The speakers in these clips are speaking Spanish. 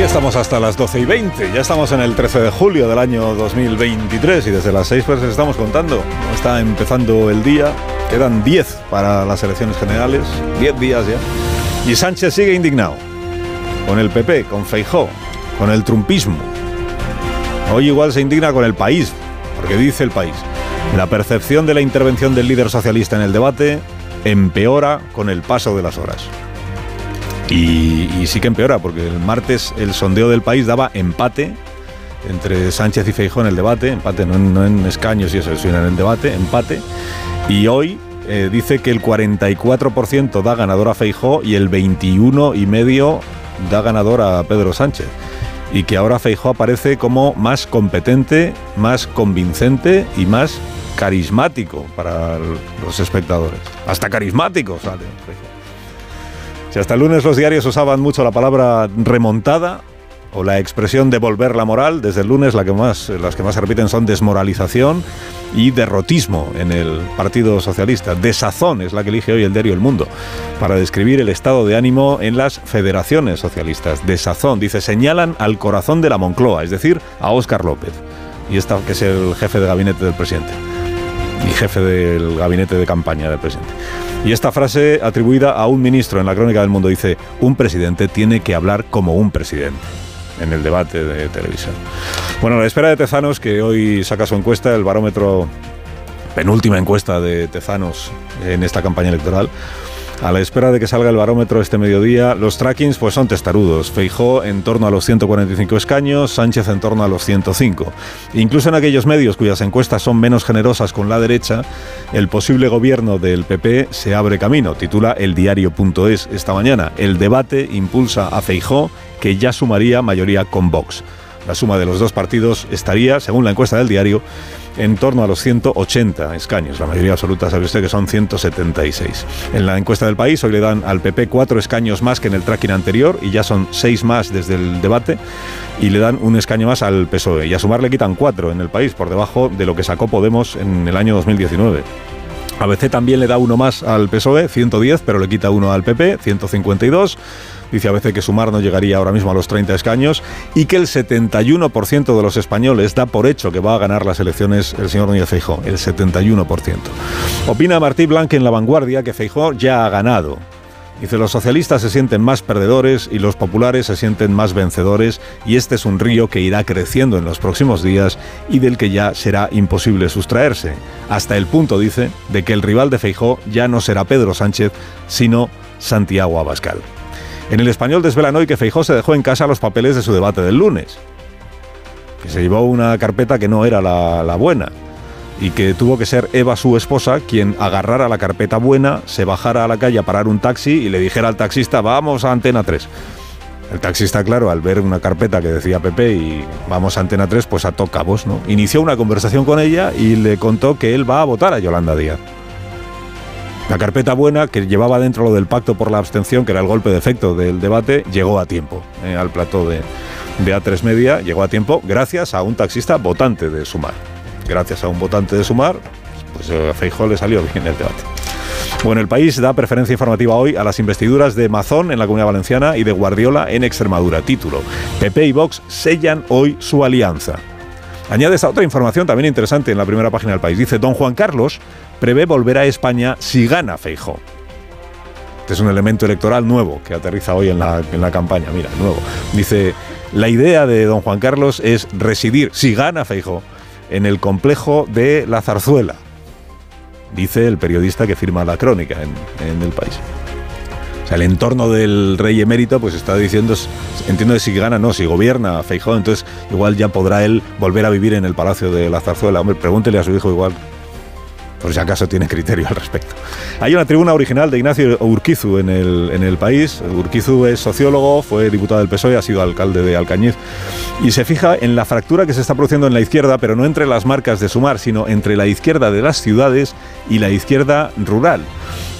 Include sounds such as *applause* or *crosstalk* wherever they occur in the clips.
Aquí estamos hasta las 12 y 20. Ya estamos en el 13 de julio del año 2023 y desde las 6 pues les estamos contando. Está empezando el día. Quedan 10 para las elecciones generales. 10 días ya. Y Sánchez sigue indignado. Con el PP, con Feijó, con el trumpismo. Hoy igual se indigna con el país, porque dice el país. La percepción de la intervención del líder socialista en el debate empeora con el paso de las horas. Y, sí que empeora, porque el martes el sondeo del país daba empate entre Sánchez y Feijó en el debate, empate no en, escaños y eso, sino en el debate, empate. Y hoy eh, dice que el 44% da ganador a Feijó y el 21,5% da ganador a Pedro Sánchez. Y que ahora Feijó aparece como más competente, más convincente y más carismático para los espectadores. Hasta carismático sale. Si hasta el lunes los diarios usaban mucho la palabra remontada o la expresión devolver la moral, desde el lunes la que más, las que más se repiten son desmoralización y derrotismo en el Partido Socialista. Desazón es la que elige hoy el diario El Mundo para describir el estado de ánimo en las federaciones socialistas. Desazón, dice, señalan al corazón de la Moncloa, es decir, a Óscar López, y esta que es el jefe de gabinete del presidente y jefe del gabinete de campaña del presidente. Y esta frase atribuida a un ministro en la Crónica del Mundo dice, un presidente tiene que hablar como un presidente en el debate de televisión. Bueno, la espera de Tezanos, que hoy saca su encuesta, el barómetro, penúltima encuesta de Tezanos en esta campaña electoral, a la espera de que salga el barómetro este mediodía, los trackings pues son testarudos. Feijó en torno a los 145 escaños, Sánchez en torno a los 105. Incluso en aquellos medios cuyas encuestas son menos generosas con la derecha, el posible gobierno del PP se abre camino. Titula el diario.es esta mañana. El debate impulsa a Feijó, que ya sumaría mayoría con Vox. La suma de los dos partidos estaría, según la encuesta del diario, en torno a los 180 escaños. La mayoría absoluta sabe usted que son 176. En la encuesta del país hoy le dan al PP cuatro escaños más que en el tracking anterior y ya son seis más desde el debate y le dan un escaño más al PSOE. Y a sumar le quitan cuatro en el país por debajo de lo que sacó Podemos en el año 2019. ABC también le da uno más al PSOE, 110, pero le quita uno al PP, 152. Dice a veces que sumar no llegaría ahora mismo a los 30 escaños y que el 71% de los españoles da por hecho que va a ganar las elecciones el señor Núñez Feijó, el 71%. Opina Martí Blanque en La Vanguardia que Feijó ya ha ganado. Dice, los socialistas se sienten más perdedores y los populares se sienten más vencedores y este es un río que irá creciendo en los próximos días y del que ya será imposible sustraerse. Hasta el punto, dice, de que el rival de Feijó ya no será Pedro Sánchez, sino Santiago Abascal. En el español desvelan hoy que Feijó se dejó en casa los papeles de su debate del lunes, que se llevó una carpeta que no era la, buena y que tuvo que ser Eva, su esposa, quien agarrara la carpeta buena, se bajara a la calle a parar un taxi y le dijera al taxista, vamos a Antena 3. El taxista, claro, al ver una carpeta que decía Pepe y vamos a Antena 3, pues ató cabos, ¿no? Inició una conversación con ella y le contó que él va a votar a Yolanda Díaz. La carpeta buena, que llevaba dentro lo del pacto por la abstención, que era el golpe de efecto del debate, llegó a tiempo eh, al plató de, de A3 Media, llegó a tiempo gracias a un taxista votante de Sumar. Gracias a un votante de Sumar, pues a Feijó le salió bien el debate. Bueno, el país da preferencia informativa hoy a las investiduras de Mazón en la Comunidad Valenciana y de Guardiola en Extremadura. Título: PP y Vox sellan hoy su alianza. Añade esta otra información también interesante en la primera página del país. Dice: Don Juan Carlos prevé volver a España si gana Feijó. Este es un elemento electoral nuevo que aterriza hoy en la, campaña. Mira, nuevo. Dice: La idea de don Juan Carlos es residir, si gana Feijó, en el complejo de la Zarzuela, dice el periodista que firma la crónica en, el país. El entorno del rey emérito, pues está diciendo, entiendo que si gana, no, si gobierna Feijó, entonces igual ya podrá él volver a vivir en el palacio de la Zarzuela. Hombre, pregúntele a su hijo igual por si acaso tiene criterio al respecto. Hay una tribuna original de Ignacio Urquizu en el, en el país. Urquizu es sociólogo, fue diputado del PSOE, ha sido alcalde de Alcañiz y se fija en la fractura que se está produciendo en la izquierda, pero no entre las marcas de Sumar, sino entre la izquierda de las ciudades y la izquierda rural.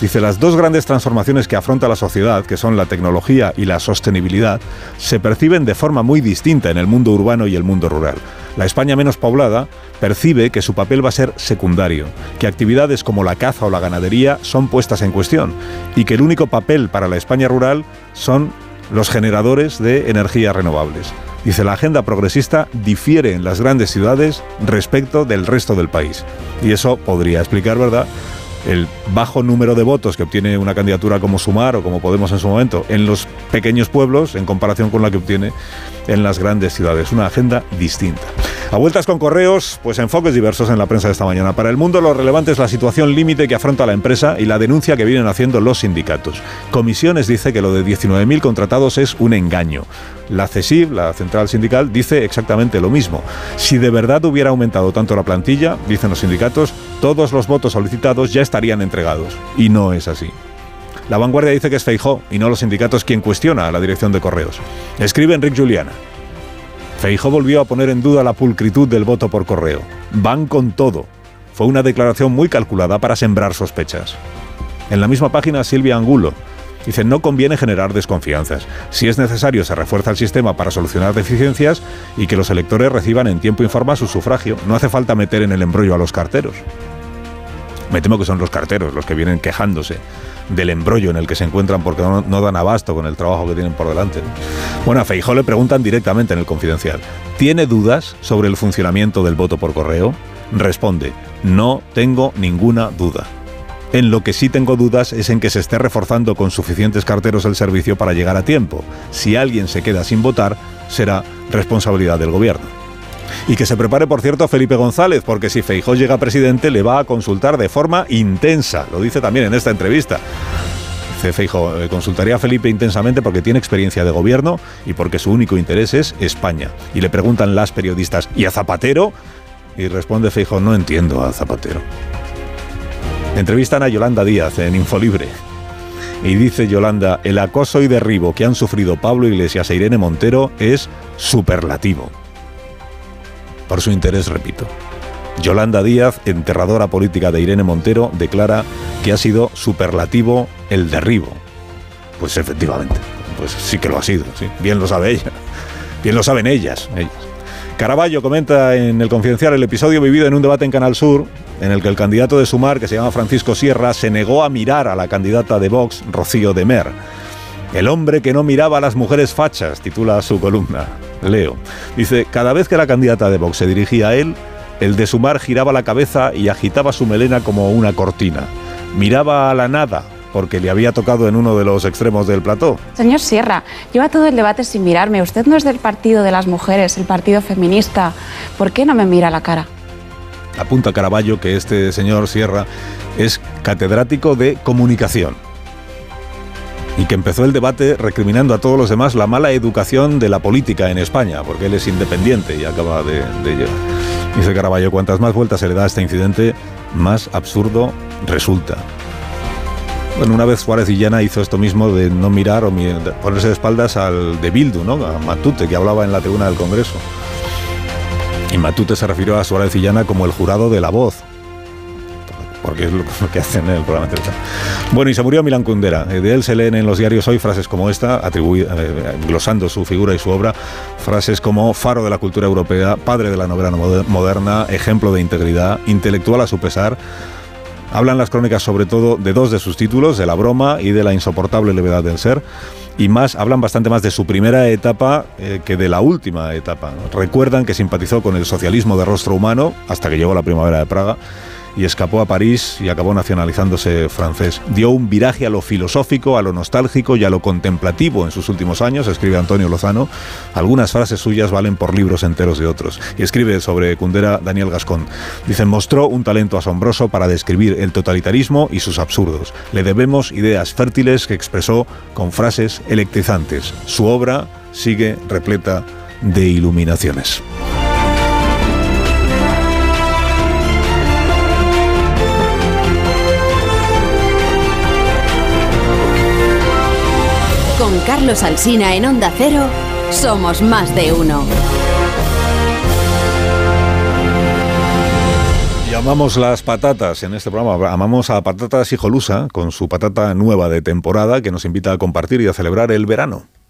Dice, las dos grandes transformaciones que afronta la sociedad, que son la tecnología y la sostenibilidad, se perciben de forma muy distinta en el mundo urbano y el mundo rural. La España menos poblada percibe que su papel va a ser secundario, que actividades como la caza o la ganadería son puestas en cuestión y que el único papel para la España rural son los generadores de energías renovables. Dice, la agenda progresista difiere en las grandes ciudades respecto del resto del país. Y eso podría explicar, ¿verdad?, el bajo número de votos que obtiene una candidatura como Sumar o como Podemos en su momento en los pequeños pueblos en comparación con la que obtiene en las grandes ciudades. Una agenda distinta. A vueltas con correos, pues enfoques diversos en la prensa de esta mañana. Para el mundo lo relevante es la situación límite que afronta la empresa y la denuncia que vienen haciendo los sindicatos. Comisiones dice que lo de 19.000 contratados es un engaño. La CESIV, la central sindical, dice exactamente lo mismo. Si de verdad hubiera aumentado tanto la plantilla, dicen los sindicatos, todos los votos solicitados ya estarían entregados. Y no es así. La vanguardia dice que es Feijó y no los sindicatos quien cuestiona a la dirección de correos. Escribe Enrique Juliana. Feijó volvió a poner en duda la pulcritud del voto por correo. Van con todo. Fue una declaración muy calculada para sembrar sospechas. En la misma página, Silvia Angulo dice, no conviene generar desconfianzas. Si es necesario, se refuerza el sistema para solucionar deficiencias y que los electores reciban en tiempo y forma su sufragio. No hace falta meter en el embrollo a los carteros. Me temo que son los carteros los que vienen quejándose del embrollo en el que se encuentran porque no, dan abasto con el trabajo que tienen por delante. Bueno, a Feijó le preguntan directamente en el confidencial, ¿tiene dudas sobre el funcionamiento del voto por correo? Responde, no tengo ninguna duda. En lo que sí tengo dudas es en que se esté reforzando con suficientes carteros el servicio para llegar a tiempo. Si alguien se queda sin votar, será responsabilidad del gobierno. Y que se prepare, por cierto, Felipe González, porque si Feijó llega presidente le va a consultar de forma intensa. Lo dice también en esta entrevista. Feijó, eh, consultaría a Felipe intensamente porque tiene experiencia de gobierno y porque su único interés es España. Y le preguntan las periodistas, ¿y a Zapatero? Y responde Feijó, no entiendo a Zapatero. Entrevistan a Yolanda Díaz en Infolibre. Y dice Yolanda, el acoso y derribo que han sufrido Pablo Iglesias e Irene Montero es superlativo por su interés, repito. Yolanda Díaz, enterradora política de Irene Montero, declara que ha sido superlativo el derribo. Pues efectivamente, pues sí que lo ha sido, sí. bien lo sabe ella, bien lo saben ellas. ellas. Caraballo comenta en el Confidencial el episodio vivido en un debate en Canal Sur, en el que el candidato de Sumar, que se llama Francisco Sierra, se negó a mirar a la candidata de Vox, Rocío de Mer. El hombre que no miraba a las mujeres fachas, titula su columna. Leo. Dice, cada vez que la candidata de Vox se dirigía a él, el de Sumar giraba la cabeza y agitaba su melena como una cortina. Miraba a la nada, porque le había tocado en uno de los extremos del plató. Señor Sierra, lleva todo el debate sin mirarme. Usted no es del partido de las mujeres, el partido feminista. ¿Por qué no me mira la cara? Apunta Caraballo que este señor Sierra es catedrático de comunicación y que empezó el debate recriminando a todos los demás la mala educación de la política en España, porque él es independiente y acaba de, de Dice Caraballo, cuantas más vueltas se le da a este incidente, más absurdo resulta. Bueno, una vez Suárez y Llana hizo esto mismo de no mirar o ponerse de espaldas al de Bildu, ¿no? a Matute, que hablaba en la tribuna del Congreso. Y Matute se refirió a Suárez y Llana como el jurado de la voz, porque es *laughs* lo que hacen en el programa de Bueno, y se murió Milan Kundera. Eh, de él se leen en los diarios hoy frases como esta, eh, glosando su figura y su obra, frases como faro de la cultura europea, padre de la novela moderna, ejemplo de integridad, intelectual a su pesar. Hablan las crónicas sobre todo de dos de sus títulos, de la broma y de la insoportable levedad del ser y más hablan bastante más de su primera etapa eh, que de la última etapa. Recuerdan que simpatizó con el socialismo de rostro humano hasta que llegó la primavera de Praga y escapó a París y acabó nacionalizándose francés. Dio un viraje a lo filosófico, a lo nostálgico y a lo contemplativo en sus últimos años, escribe Antonio Lozano. Algunas frases suyas valen por libros enteros de otros. Y escribe sobre Kundera Daniel Gascón. Dice, mostró un talento asombroso para describir el totalitarismo y sus absurdos. Le debemos ideas fértiles que expresó con frases electrizantes. Su obra sigue repleta de iluminaciones. Carlos Alsina en Onda Cero, somos más de uno. Amamos las patatas en este programa. Amamos a Patatas Hijolusa con su patata nueva de temporada que nos invita a compartir y a celebrar el verano.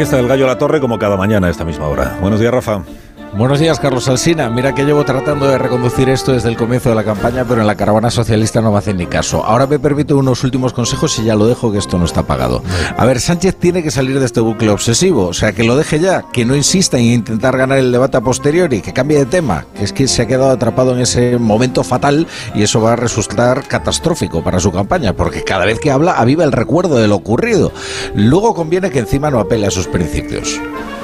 Aquí está el gallo a la torre como cada mañana a esta misma hora. Buenos días, Rafa. Buenos días, Carlos Alsina. Mira que llevo tratando de reconducir esto desde el comienzo de la campaña, pero en la caravana socialista no me hacen ni caso. Ahora me permito unos últimos consejos y ya lo dejo, que esto no está pagado. A ver, Sánchez tiene que salir de este bucle obsesivo, o sea, que lo deje ya, que no insista en intentar ganar el debate a posteriori, que cambie de tema, que es que se ha quedado atrapado en ese momento fatal y eso va a resultar catastrófico para su campaña, porque cada vez que habla aviva el recuerdo de lo ocurrido. Luego conviene que encima no apele a sus principios.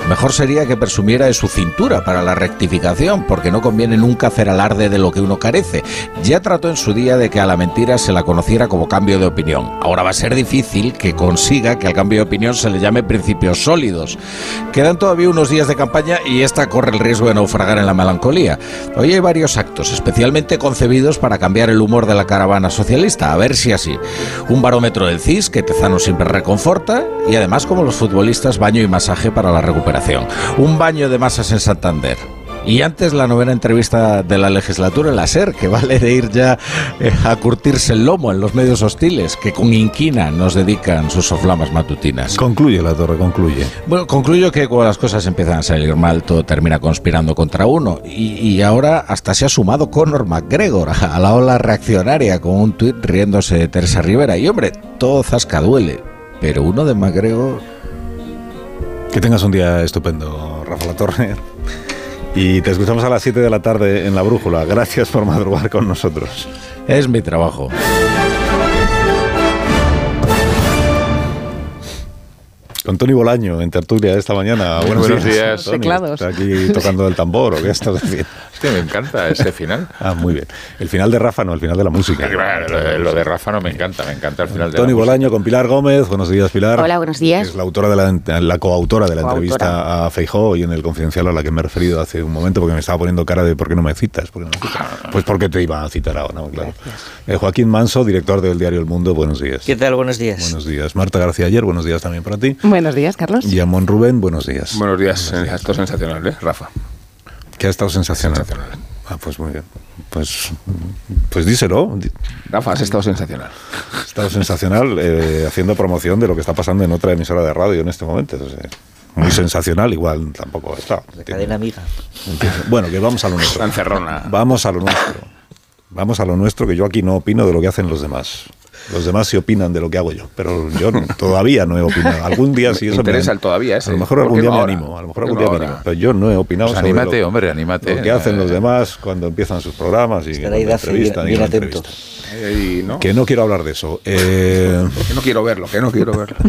Mejor sería que presumiera de su cintura para la rectificación, porque no conviene nunca hacer alarde de lo que uno carece. Ya trató en su día de que a la mentira se la conociera como cambio de opinión. Ahora va a ser difícil que consiga que al cambio de opinión se le llame principios sólidos. Quedan todavía unos días de campaña y esta corre el riesgo de naufragar en la melancolía. Hoy hay varios actos, especialmente concebidos para cambiar el humor de la caravana socialista, a ver si así. Un barómetro del CIS que Tezano siempre reconforta y además como los futbolistas baño y masaje para la recuperación. Un baño de masas en Santander. Y antes la novena entrevista de la legislatura en la SER, que vale de ir ya eh, a curtirse el lomo en los medios hostiles, que con inquina nos dedican sus soflamas matutinas. Concluye la torre, concluye. Bueno, concluyo que cuando las cosas empiezan a salir mal, todo termina conspirando contra uno. Y, y ahora hasta se ha sumado Conor McGregor a la ola reaccionaria con un tuit riéndose de Teresa Rivera. Y hombre, todo zasca duele. Pero uno de McGregor que tengas un día estupendo, Rafa La Torre. Y te escuchamos a las 7 de la tarde en La Brújula. Gracias por madrugar con nosotros. Es mi trabajo. Con Tony Bolaño en tertulia esta mañana. Buenos, Buenos días. Tony, ¿Está aquí tocando el tambor o qué estás *laughs* haciendo? Hostia, me encanta ese final. Ah, muy bien. El final de Rafa, no, el final de la música. *laughs* Claro, lo, lo, de Rafa no me encanta, me encanta el final de Tony la Bolaño con Pilar Gómez. Buenos días, Pilar. Hola, buenos días. Es la autora de la, la coautora de la coautora. entrevista a Feijó y en el confidencial a la que me he referido hace un momento porque me estaba poniendo cara de ¿por qué no me citas? ¿Por qué no me citas? Pues porque te iba a citar ahora, ¿no? Claro. Eh, Joaquín Manso, director del diario El Mundo. Buenos días. ¿Qué tal? Buenos días. Buenos días. Marta García Ayer, buenos días también para ti. Buenos días, Carlos. Y Rubén, buenos días. Buenos días. Buenos días. Esto es sensacional, ¿eh, Rafa? Que ha estado sensacional. sensacional. Ah, pues muy bien. Pues, pues díselo. Rafa, has estado sensacional. Has estado sensacional eh, haciendo promoción de lo que está pasando en otra emisora de radio en este momento. O sea, muy sensacional, igual tampoco está. La cadena amiga. Bueno, que vamos a lo nuestro. Vamos a lo nuestro. Vamos a lo nuestro, que yo aquí no opino de lo que hacen los demás. Los demás sí opinan de lo que hago yo, pero yo no, todavía no he opinado. Algún día sí *laughs* eso me interesa me, el todavía ese. A lo mejor algún día me animo, a lo mejor algún día me animo, pero yo no he opinado pues sobre anímate, lo, hombre, anímate. lo que hacen los demás cuando empiezan sus programas y Estará cuando entrevistan bien, y bien no atento. entrevistan. Y no, Que no quiero hablar de eso. Eh, *laughs* que no quiero verlo, que no quiero verlo. *laughs*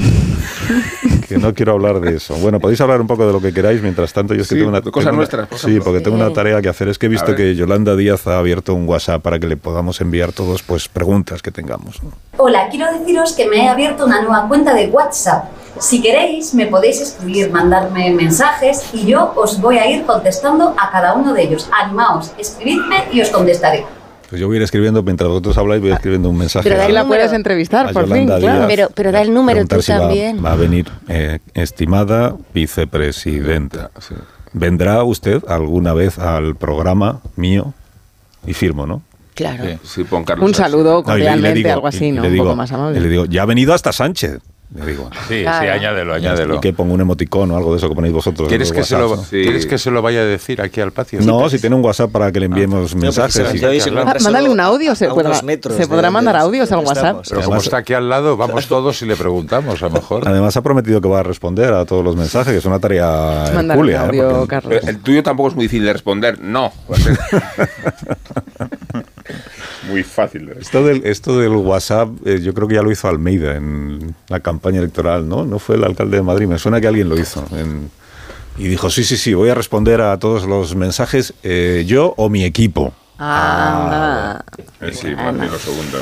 que no quiero hablar de eso. Bueno, podéis hablar un poco de lo que queráis. Mientras tanto, yo es que Sí, tengo una. cosas tengo una- por sí, porque tengo una tarea que hacer. Es que he visto que Yolanda Díaz ha abierto un WhatsApp para que le podamos enviar todos pues preguntas que tengamos. ¿no? Hola, quiero deciros que me he abierto una nueva cuenta de WhatsApp. Si queréis, me podéis escribir, mandarme mensajes y yo os voy a ir contestando a cada uno de ellos. Animaos, escribidme y os contestaré. Pues yo voy a ir escribiendo, mientras vosotros habláis, voy escribiendo un mensaje. Pero a- ahí la puedes a entrevistar, por fin, Yolanda claro. Díaz, Pero, pero da el número tú si también. Va, a venir, eh, estimada vicepresidenta. Sí. ¿Vendrá usted alguna vez al programa mío? Y firmo, ¿no? Claro. Sí, sí, pon Carlos Un saludo cordialmente, algo así, ¿no? Un poco más amable. y le digo, ya ha venido hasta Sánchez. Digo. Sí, sí, Claro. añádelo, añádelo. Y que pongo un emoticón o algo de eso que ponéis vosotros. ¿Quieres que, se lo, Sí. ¿Quieres que se lo vaya a decir aquí al patio? No, si tiene un WhatsApp para que le enviemos mensajes. y- Ah, mándale solo un audio, se podrá, metros se podrá mandar audios al WhatsApp. estamos. Pero como Además- está aquí al lado, vamos todos y le preguntamos, a lo mejor. Además ha prometido que va a responder a todos los mensajes, que es una tarea hercúlea, ¿eh? Carlos. El tuyo tampoco es muy difícil de responder, no. *laughs* *laughs* muy fácil. Esto del, esto del WhatsApp, eh, yo creo que ya lo hizo Almeida en la campaña electoral, ¿no? No fue el alcalde de Madrid, me suena que alguien lo hizo. en- y dijo, sí, sí, sí, voy a responder a todos los mensajes, eh, yo o mi equipo. Ah, Eh, sí, más bien lo segundo,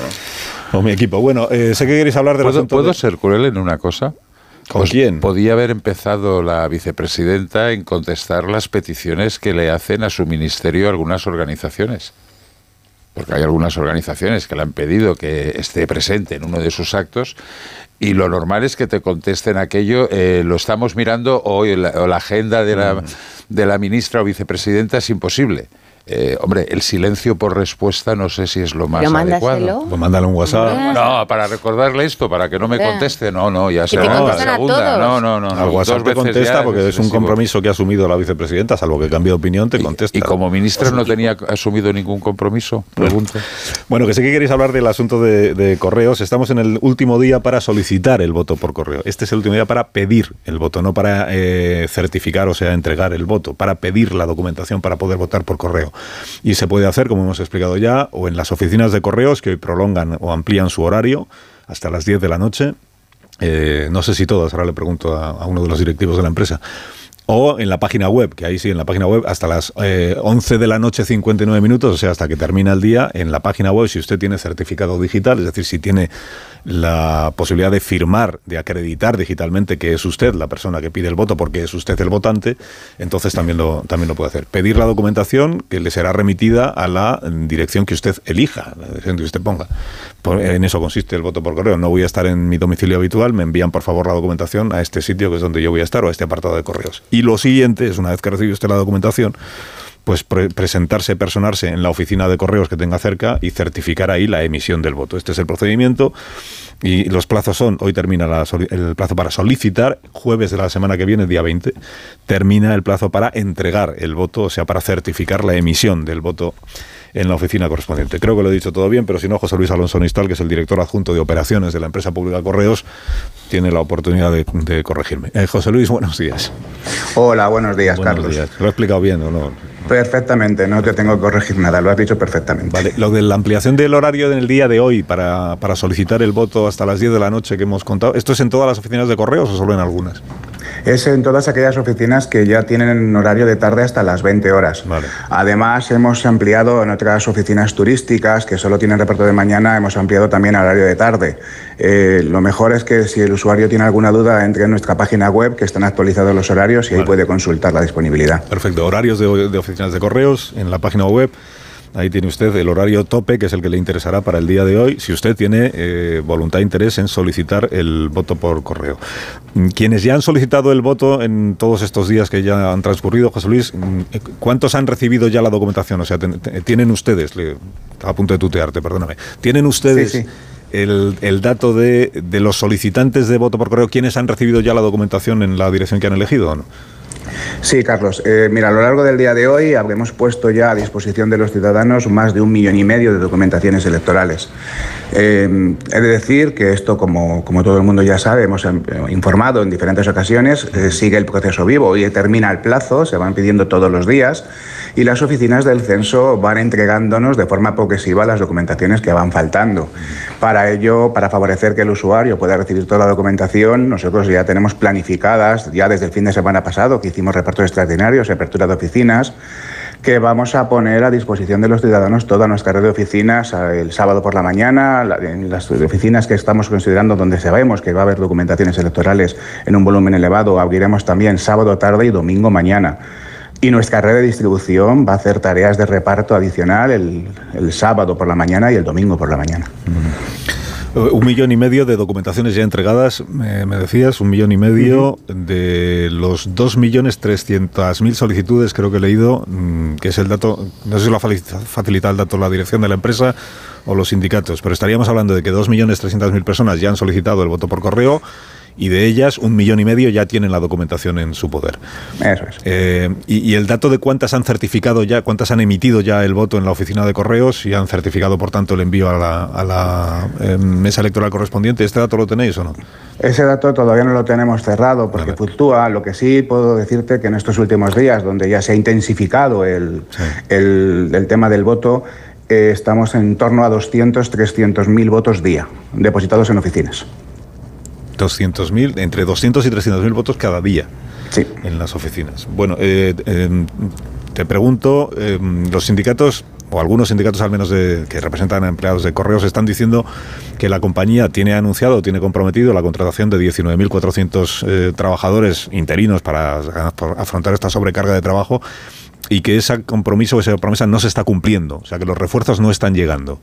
¿no? O mi equipo. Bueno, eh, sé que queréis hablar del ¿Puedo, puedo de- ser cruel en una cosa? ¿Con Pues quién? Podía haber empezado la vicepresidenta en contestar las peticiones que le hacen a su ministerio algunas organizaciones. Porque hay algunas organizaciones que le han pedido que esté presente en uno de sus actos y lo normal es que te contesten aquello, eh, lo estamos mirando hoy, la, o la agenda de Mm. la, de la ministra o vicepresidenta es imposible. Eh, hombre, el silencio por respuesta no sé si es lo más Pero adecuado. Pues mándale un WhatsApp. No, para recordarle esto, para que no me Hombre. conteste. No, no, ya será te la segunda. todos. No, no, no. Al no. WhatsApp te contesta porque es un compromiso que ha asumido la vicepresidenta, salvo que cambie de opinión, te contesta. Y como ministra no tenía asumido ningún compromiso, pregunto. Bueno, que sé que queréis hablar del asunto de, de correos. Estamos en el último día para solicitar el voto por correo. Este es el último día para pedir el voto, no para eh, certificar, o sea, entregar el voto, para pedir la documentación para poder votar por correo. Y se puede hacer, como hemos explicado ya, o en las oficinas de correos que hoy prolongan o amplían su horario hasta las 10 de la noche. Eh, no sé si todas, ahora le pregunto a, a uno de los directivos de la empresa. O en la página web, que ahí sí, en la página web, hasta las eh, 11 de la noche, 59 minutos, o sea, hasta que termina el día, en la página web, si usted tiene certificado digital, es decir, si tiene la posibilidad de firmar, de acreditar digitalmente que es usted la persona que pide el voto porque es usted el votante, entonces también lo, también lo puede hacer. Pedir la documentación que le será remitida a la dirección que usted elija, la dirección que usted ponga. En eso consiste el voto por correo. No voy a estar en mi domicilio habitual, me envían por favor la documentación a este sitio que es donde yo voy a estar o a este apartado de correos. Y lo siguiente es, una vez que recibe usted la documentación, pues pre- presentarse, personarse en la oficina de correos que tenga cerca y certificar ahí la emisión del voto. Este es el procedimiento y los plazos son, hoy termina la el plazo para solicitar, jueves de la semana que viene, día 20, termina el plazo para entregar el voto, o sea, para certificar la emisión del voto en la oficina correspondiente. Creo que lo he dicho todo bien, pero si no, José Luis Alonso Nistal, que es el director adjunto de operaciones de la empresa pública Correos, tiene la oportunidad de, de corregirme. Eh, José Luis, buenos días. Hola, buenos días, Buenos Carlos. días. ¿Lo he explicado bien o no? Perfectamente, no te tengo que corregir nada, lo has dicho perfectamente. Vale, lo de la ampliación del horario en el día de hoy para, para solicitar el voto hasta las 10 de la noche que hemos contado, ¿esto es en todas las oficinas de correos o solo en algunas? Es en todas aquellas oficinas que ya tienen horario de tarde hasta las 20 horas. Además, hemos ampliado en otras oficinas turísticas que solo tienen reparto de mañana, hemos ampliado también el horario de tarde. Eh, lo mejor es que si el usuario tiene alguna duda, entre en nuestra página web, que están actualizados los horarios y ahí puede consultar la disponibilidad. Perfecto, horarios de, de oficinas de correos en la página web. Ahí tiene usted el horario tope, que es el que le interesará para el día de hoy, si usted tiene eh, voluntad e interés en solicitar el voto por correo. Mm, Quienes ya han solicitado el voto en todos estos días que ya han transcurrido, José Luis, mm, ¿cuántos han recibido ya la documentación? O sea, tienen ustedes, le, a punto de tutearte, perdóname, ¿tienen ustedes Sí, sí. El, el dato de, de los solicitantes de voto por correo, ¿quiénes han recibido ya la documentación en la dirección que han elegido o no? Sí, Carlos. Eh, mira, a lo largo del día de hoy habremos puesto ya a disposición de los ciudadanos más de un millón y medio de documentaciones electorales. Eh, he de decir que esto, como, como todo el mundo ya sabe, hemos eh, informado en diferentes ocasiones, eh, sigue el proceso vivo. Hoy termina el plazo, se van pidiendo todos los días y las oficinas del censo van entregándonos de forma progresiva las documentaciones que van faltando. Para ello, para favorecer que el usuario pueda recibir toda la documentación, nosotros ya tenemos planificadas, ya desde el fin de semana pasado, que hicimos repartos extraordinarios, apertura de oficinas, que vamos a poner a disposición de los ciudadanos toda nuestra red de oficinas eh, el sábado por la mañana, en las oficinas que estamos considerando donde sabemos que va a haber documentaciones electorales en un volumen elevado, abriremos también sábado tarde y domingo mañana. Y nuestra red de distribución va a hacer tareas de reparto adicional el, el sábado por la mañana y el domingo por la mañana. Eh, Un millón y medio de documentaciones ya entregadas, me, me decías, un millón y medio de los dos millones trescientas mil solicitudes, creo que he leído, mm, que es el dato, no sé si lo ha facilitado el dato la dirección de la empresa o los sindicatos, pero estaríamos hablando de que dos millones trescientas mil personas ya han solicitado el voto por correo y de ellas un millón y medio ya tienen la documentación en su poder. Eso es. Eh, y, y el dato de cuántas han certificado ya, cuántas han emitido ya el voto en la oficina de correos y han certificado, por tanto, el envío a la, a la, eh, mesa electoral correspondiente, ¿este dato lo tenéis o no? Ese dato todavía no lo tenemos cerrado porque fluctúa. Lo que sí puedo decirte que en estos últimos días, donde ya se ha intensificado el, el- el tema del voto, eh, estamos en torno a 200, 300 mil votos día depositados en oficinas. 200.000, entre 200 y 300.000 votos cada día sí. en las oficinas. Bueno, eh, eh, te pregunto, eh, los sindicatos, o algunos sindicatos al menos de, que representan a empleados de correos, están diciendo que la compañía tiene anunciado, tiene comprometido la contratación de 19.400 eh, trabajadores interinos para afrontar esta sobrecarga de trabajo y que ese compromiso esa promesa no se está cumpliendo, o sea que los refuerzos no están llegando.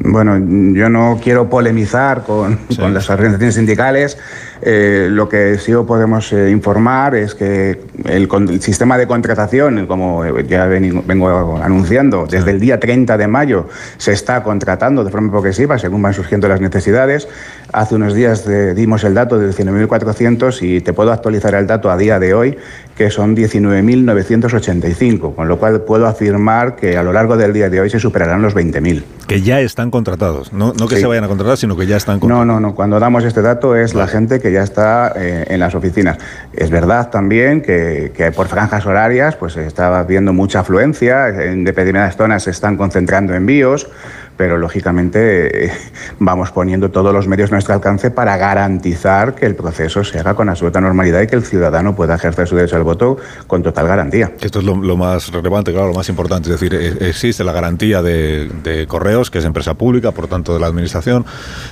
Bueno, yo no quiero polemizar con, sí. con las organizaciones sindicales. Eh, lo que sí podemos eh, informar es que el, el, sistema de contratación, como ya vengo, vengo anunciando, sí. desde el día 30 de mayo se está contratando de forma progresiva según van surgiendo las necesidades. Hace unos días dimos el dato de 19.400 y te puedo actualizar el dato a día de hoy, que son 19.985, con lo cual puedo afirmar que a lo largo del día de hoy se superarán los 20.000. Que ya están contratados, no, no que sí. se vayan a contratar, sino que ya están contratados. No, no, no. Cuando damos este dato es vale. la gente que ya está eh, en las oficinas. Es verdad también que, que, por franjas horarias pues está viendo mucha afluencia, en determinadas zonas se están concentrando envíos, pero lógicamente *laughs* vamos poniendo todos los medios a nuestro alcance para garantizar que el proceso se haga con absoluta normalidad y que el ciudadano pueda ejercer su derecho al voto con total garantía. Esto es lo, lo más relevante, claro, lo más importante. Es decir, existe la garantía de, de, correos, que es empresa pública, por tanto de la administración.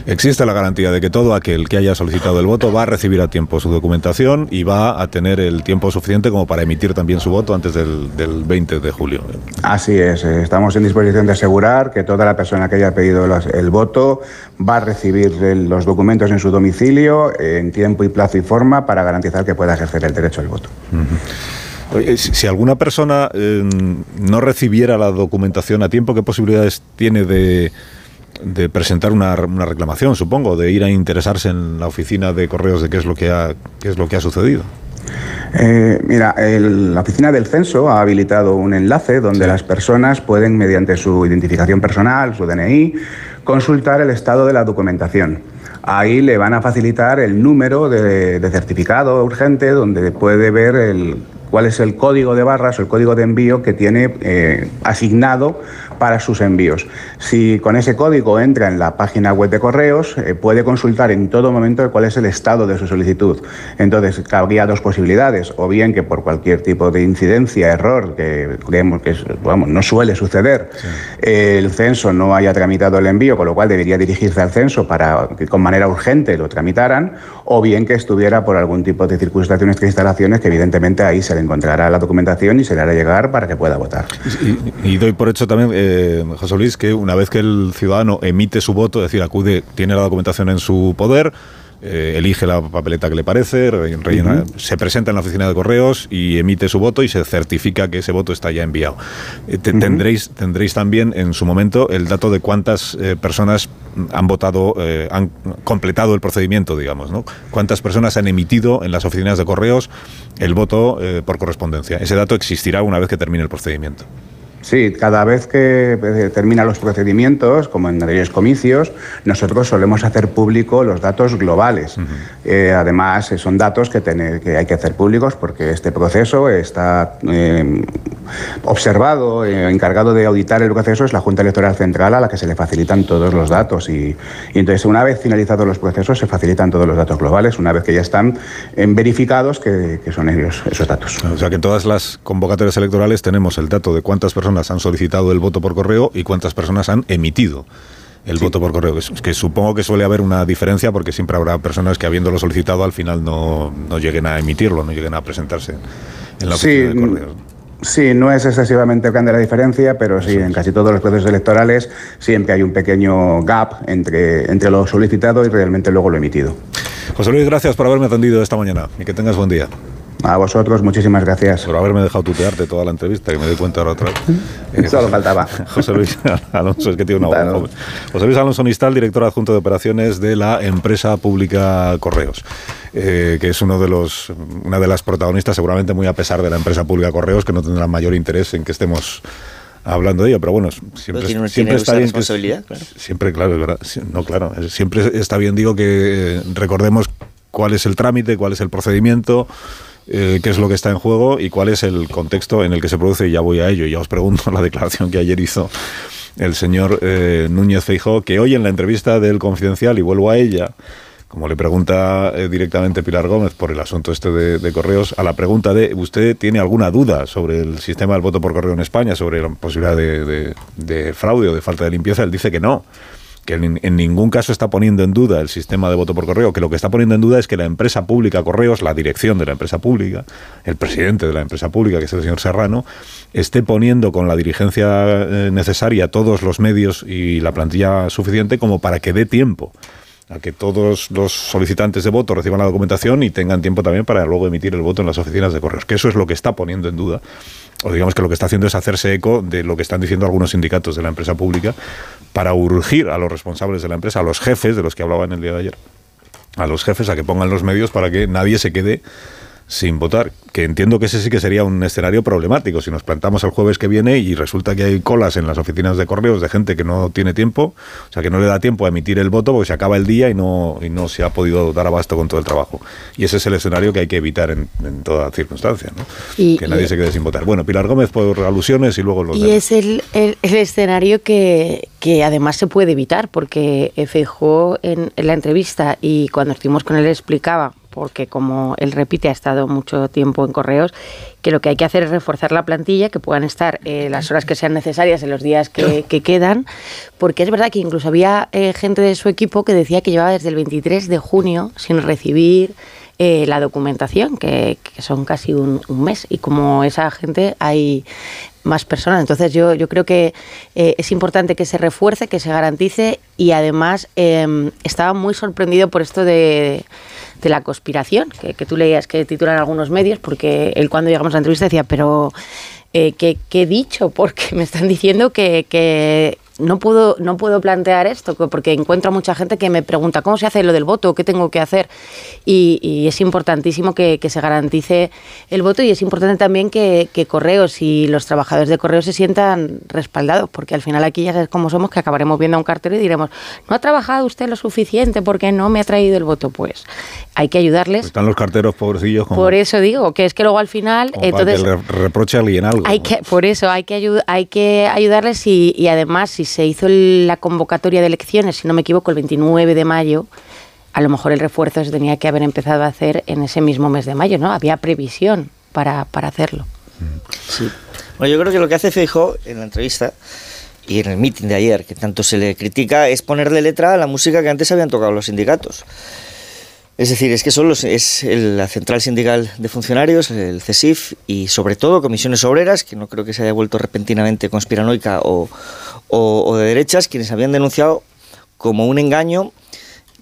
Existe la garantía de que todo aquel que haya solicitado el voto va a recibir a tiempo su documentación y va a tener el tiempo suficiente como para emitir también su voto antes del, del 20 de julio. Así es, eh, estamos en disposición de asegurar que toda la persona persona que haya pedido el voto va a recibir los documentos en su domicilio en tiempo y plazo y forma para garantizar que pueda ejercer el derecho al voto. Si alguna persona eh, no recibiera la documentación a tiempo, ¿qué posibilidades tiene de, de presentar una, una, reclamación, supongo, de ir a interesarse en la oficina de correos de qué es lo que ha, qué es lo que ha sucedido? Eh, mira, el, la oficina del censo ha habilitado un enlace donde sí. las personas pueden, mediante su identificación personal, su DNI, consultar el estado de la documentación. Ahí le van a facilitar el número de, de certificado urgente donde puede ver el, cuál es el código de barras o el código de envío que tiene eh, asignado para sus envíos. Si con ese código entra en la página web de correos, eh, puede consultar en todo momento cuál es el estado de su solicitud. Entonces, habría dos posibilidades, o bien que por cualquier tipo de incidencia, error, que creemos que vamos, no suele suceder, sí. eh, el censo no haya tramitado el envío, con lo cual debería dirigirse al censo para que con manera urgente lo tramitaran, o bien que estuviera por algún tipo de circunstancias o instalaciones que evidentemente ahí se le encontrará la documentación y se le hará llegar para que pueda votar. Y, y doy por hecho también, eh, José Luis, que una vez que el ciudadano emite su voto, es decir, acude, tiene la documentación en su poder, eh, elige la papeleta que le parece, rellena, uh -huh. se presenta en la oficina de correos y emite su voto y se certifica que ese voto está ya enviado. Eh, te, uh -huh. tendréis, tendréis también en su momento el dato de cuántas eh, personas han votado, eh, han completado el procedimiento, digamos, ¿no? Cuántas personas han emitido en las oficinas de correos el voto eh, por correspondencia. Ese dato existirá una vez que termine el procedimiento. Sí, cada vez que eh, terminan los procedimientos, como en anteriores comicios, nosotros solemos hacer público los datos globales. Uh -huh. eh, además, son datos que, tener, que, hay que hacer públicos porque este proceso está eh, observado, eh, encargado de auditar el proceso es la Junta Electoral Central a la que se le facilitan todos los datos. Y, y entonces, una vez finalizados los procesos, se facilitan todos los datos globales, una vez que ya están verificados que, que son ellos esos datos. O sea que en todas las convocatorias electorales tenemos el dato de cuántas personas personas han solicitado el voto por correo y cuántas personas han emitido el sí. voto por correo. Es que supongo que suele haber una diferencia porque siempre habrá personas que habiéndolo solicitado al final no, no lleguen a emitirlo, no lleguen a presentarse en la oficina sí. de correos. Sí, no es excesivamente grande la diferencia, pero sí, en casi todos los procesos electorales siempre hay un pequeño gap entre, entre lo solicitado y realmente luego lo emitido. José Luis, gracias por haberme atendido esta mañana y que tengas buen día. A vosotros, muchísimas gracias. Por haberme dejado tutearte toda la entrevista, que me doy cuenta ahora otra vez. *laughs* Eh, Solo faltaba. *laughs* José Luis Alonso, es que tiene una voz José Luis Alonso Nistal, director adjunto de operaciones de la empresa pública Correos, eh, que es uno de los, una de las protagonistas, seguramente muy a pesar de la empresa pública Correos, que no tendrá mayor interés en que estemos hablando de ello, pero bueno, siempre, pero tiene, siempre tiene está bien. responsabilidad, que, claro. Siempre, claro, es verdad. No, claro. Siempre está bien, digo, que recordemos cuál es el trámite, cuál es el procedimiento eh, qué es lo que está en juego y cuál es el contexto en el que se produce, y ya voy a ello, ya os pregunto *laughs* la declaración que ayer hizo el señor eh, Núñez Feijó, que hoy en la entrevista del Confidencial, y vuelvo a ella, como le pregunta eh, directamente Pilar Gómez por el asunto este de, correos, a la pregunta de ¿usted tiene alguna duda sobre el sistema del voto por correo en España, sobre la posibilidad de fraude o de falta de limpieza? Él dice que no que en, ningún caso está poniendo en duda el sistema de voto por correo, que lo que está poniendo en duda es que la empresa pública Correos, la dirección de la empresa pública, el presidente de la empresa pública, que es el señor Serrano, esté poniendo con la dirigencia eh, necesaria todos los medios y la plantilla suficiente como para que dé tiempo a que todos los solicitantes de voto reciban la documentación y tengan tiempo también para luego emitir el voto en las oficinas de correos, que eso es lo que está poniendo en duda, o digamos que lo que está haciendo es hacerse eco de lo que están diciendo algunos sindicatos de la empresa pública para urgir a los responsables de la empresa, a los jefes de los que hablaba en el día de ayer, a los jefes a que pongan los medios para que nadie se quede sin votar, que entiendo que ese sí que sería un escenario problemático si nos plantamos el jueves que viene y resulta que hay colas en las oficinas de correos de gente que no tiene tiempo, o sea que no le da tiempo a emitir el voto porque se acaba el día y no, y no se ha podido dar abasto con todo el trabajo. Y ese es el escenario que hay que evitar en, en toda circunstancia, ¿no? Y, que nadie y, se quede sin votar. Bueno, Pilar Gómez por alusiones y luego los Y demás. es el, el, el, escenario que, que además se puede evitar porque Feijó en, en la entrevista y cuando estuvimos con él explicaba porque como él repite, ha estado mucho tiempo en correos, que lo que hay que hacer es reforzar la plantilla, que puedan estar eh, las horas que sean necesarias en los días que, que quedan, porque es verdad que incluso había eh, gente de su equipo que decía que llevaba desde el 23 de junio sin recibir eh, la documentación, que, que son casi un, un, mes, y como esa gente hay más personas. Entonces yo, yo creo que eh, es importante que se refuerce, que se garantice y además eh, estaba muy sorprendido por esto de, de la conspiración, que, que, tú leías que titulan algunos medios, porque él cuando llegamos a la entrevista decía, pero eh, ¿qué, ¿qué, he dicho? Porque me están diciendo que, que no puedo, no puedo plantear esto, porque encuentro a mucha gente que me pregunta cómo se hace lo del voto, qué tengo que hacer. Y, y es importantísimo que, que, se garantice el voto y es importante también que, que, Correos y los trabajadores de Correos se sientan respaldados, porque al final aquí ya sabes cómo somos, que acabaremos viendo a un cartel y diremos, no ha trabajado usted lo suficiente porque no me ha traído el voto. Pues hay que ayudarles. Pues están los carteros pobrecillos. Como, por eso digo, que es que luego al final... entonces, para que le reproche a alguien algo. Hay que, por eso hay que, ayud hay que ayudarles y, y además si se hizo la convocatoria de elecciones, si no me equivoco, el 29 de mayo, a lo mejor el refuerzo se tenía que haber empezado a hacer en ese mismo mes de mayo, ¿no? Había previsión para, para hacerlo. Sí. Bueno, yo creo que lo que hace Feijóo en la entrevista y en el meeting de ayer, que tanto se le critica, es ponerle letra a la música que antes habían tocado los sindicatos. Es decir, es que son es el, la Central Sindical de Funcionarios, el CESIF y sobre todo comisiones obreras, que no creo que se haya vuelto repentinamente conspiranoica o, o, o, de derechas, quienes habían denunciado como un engaño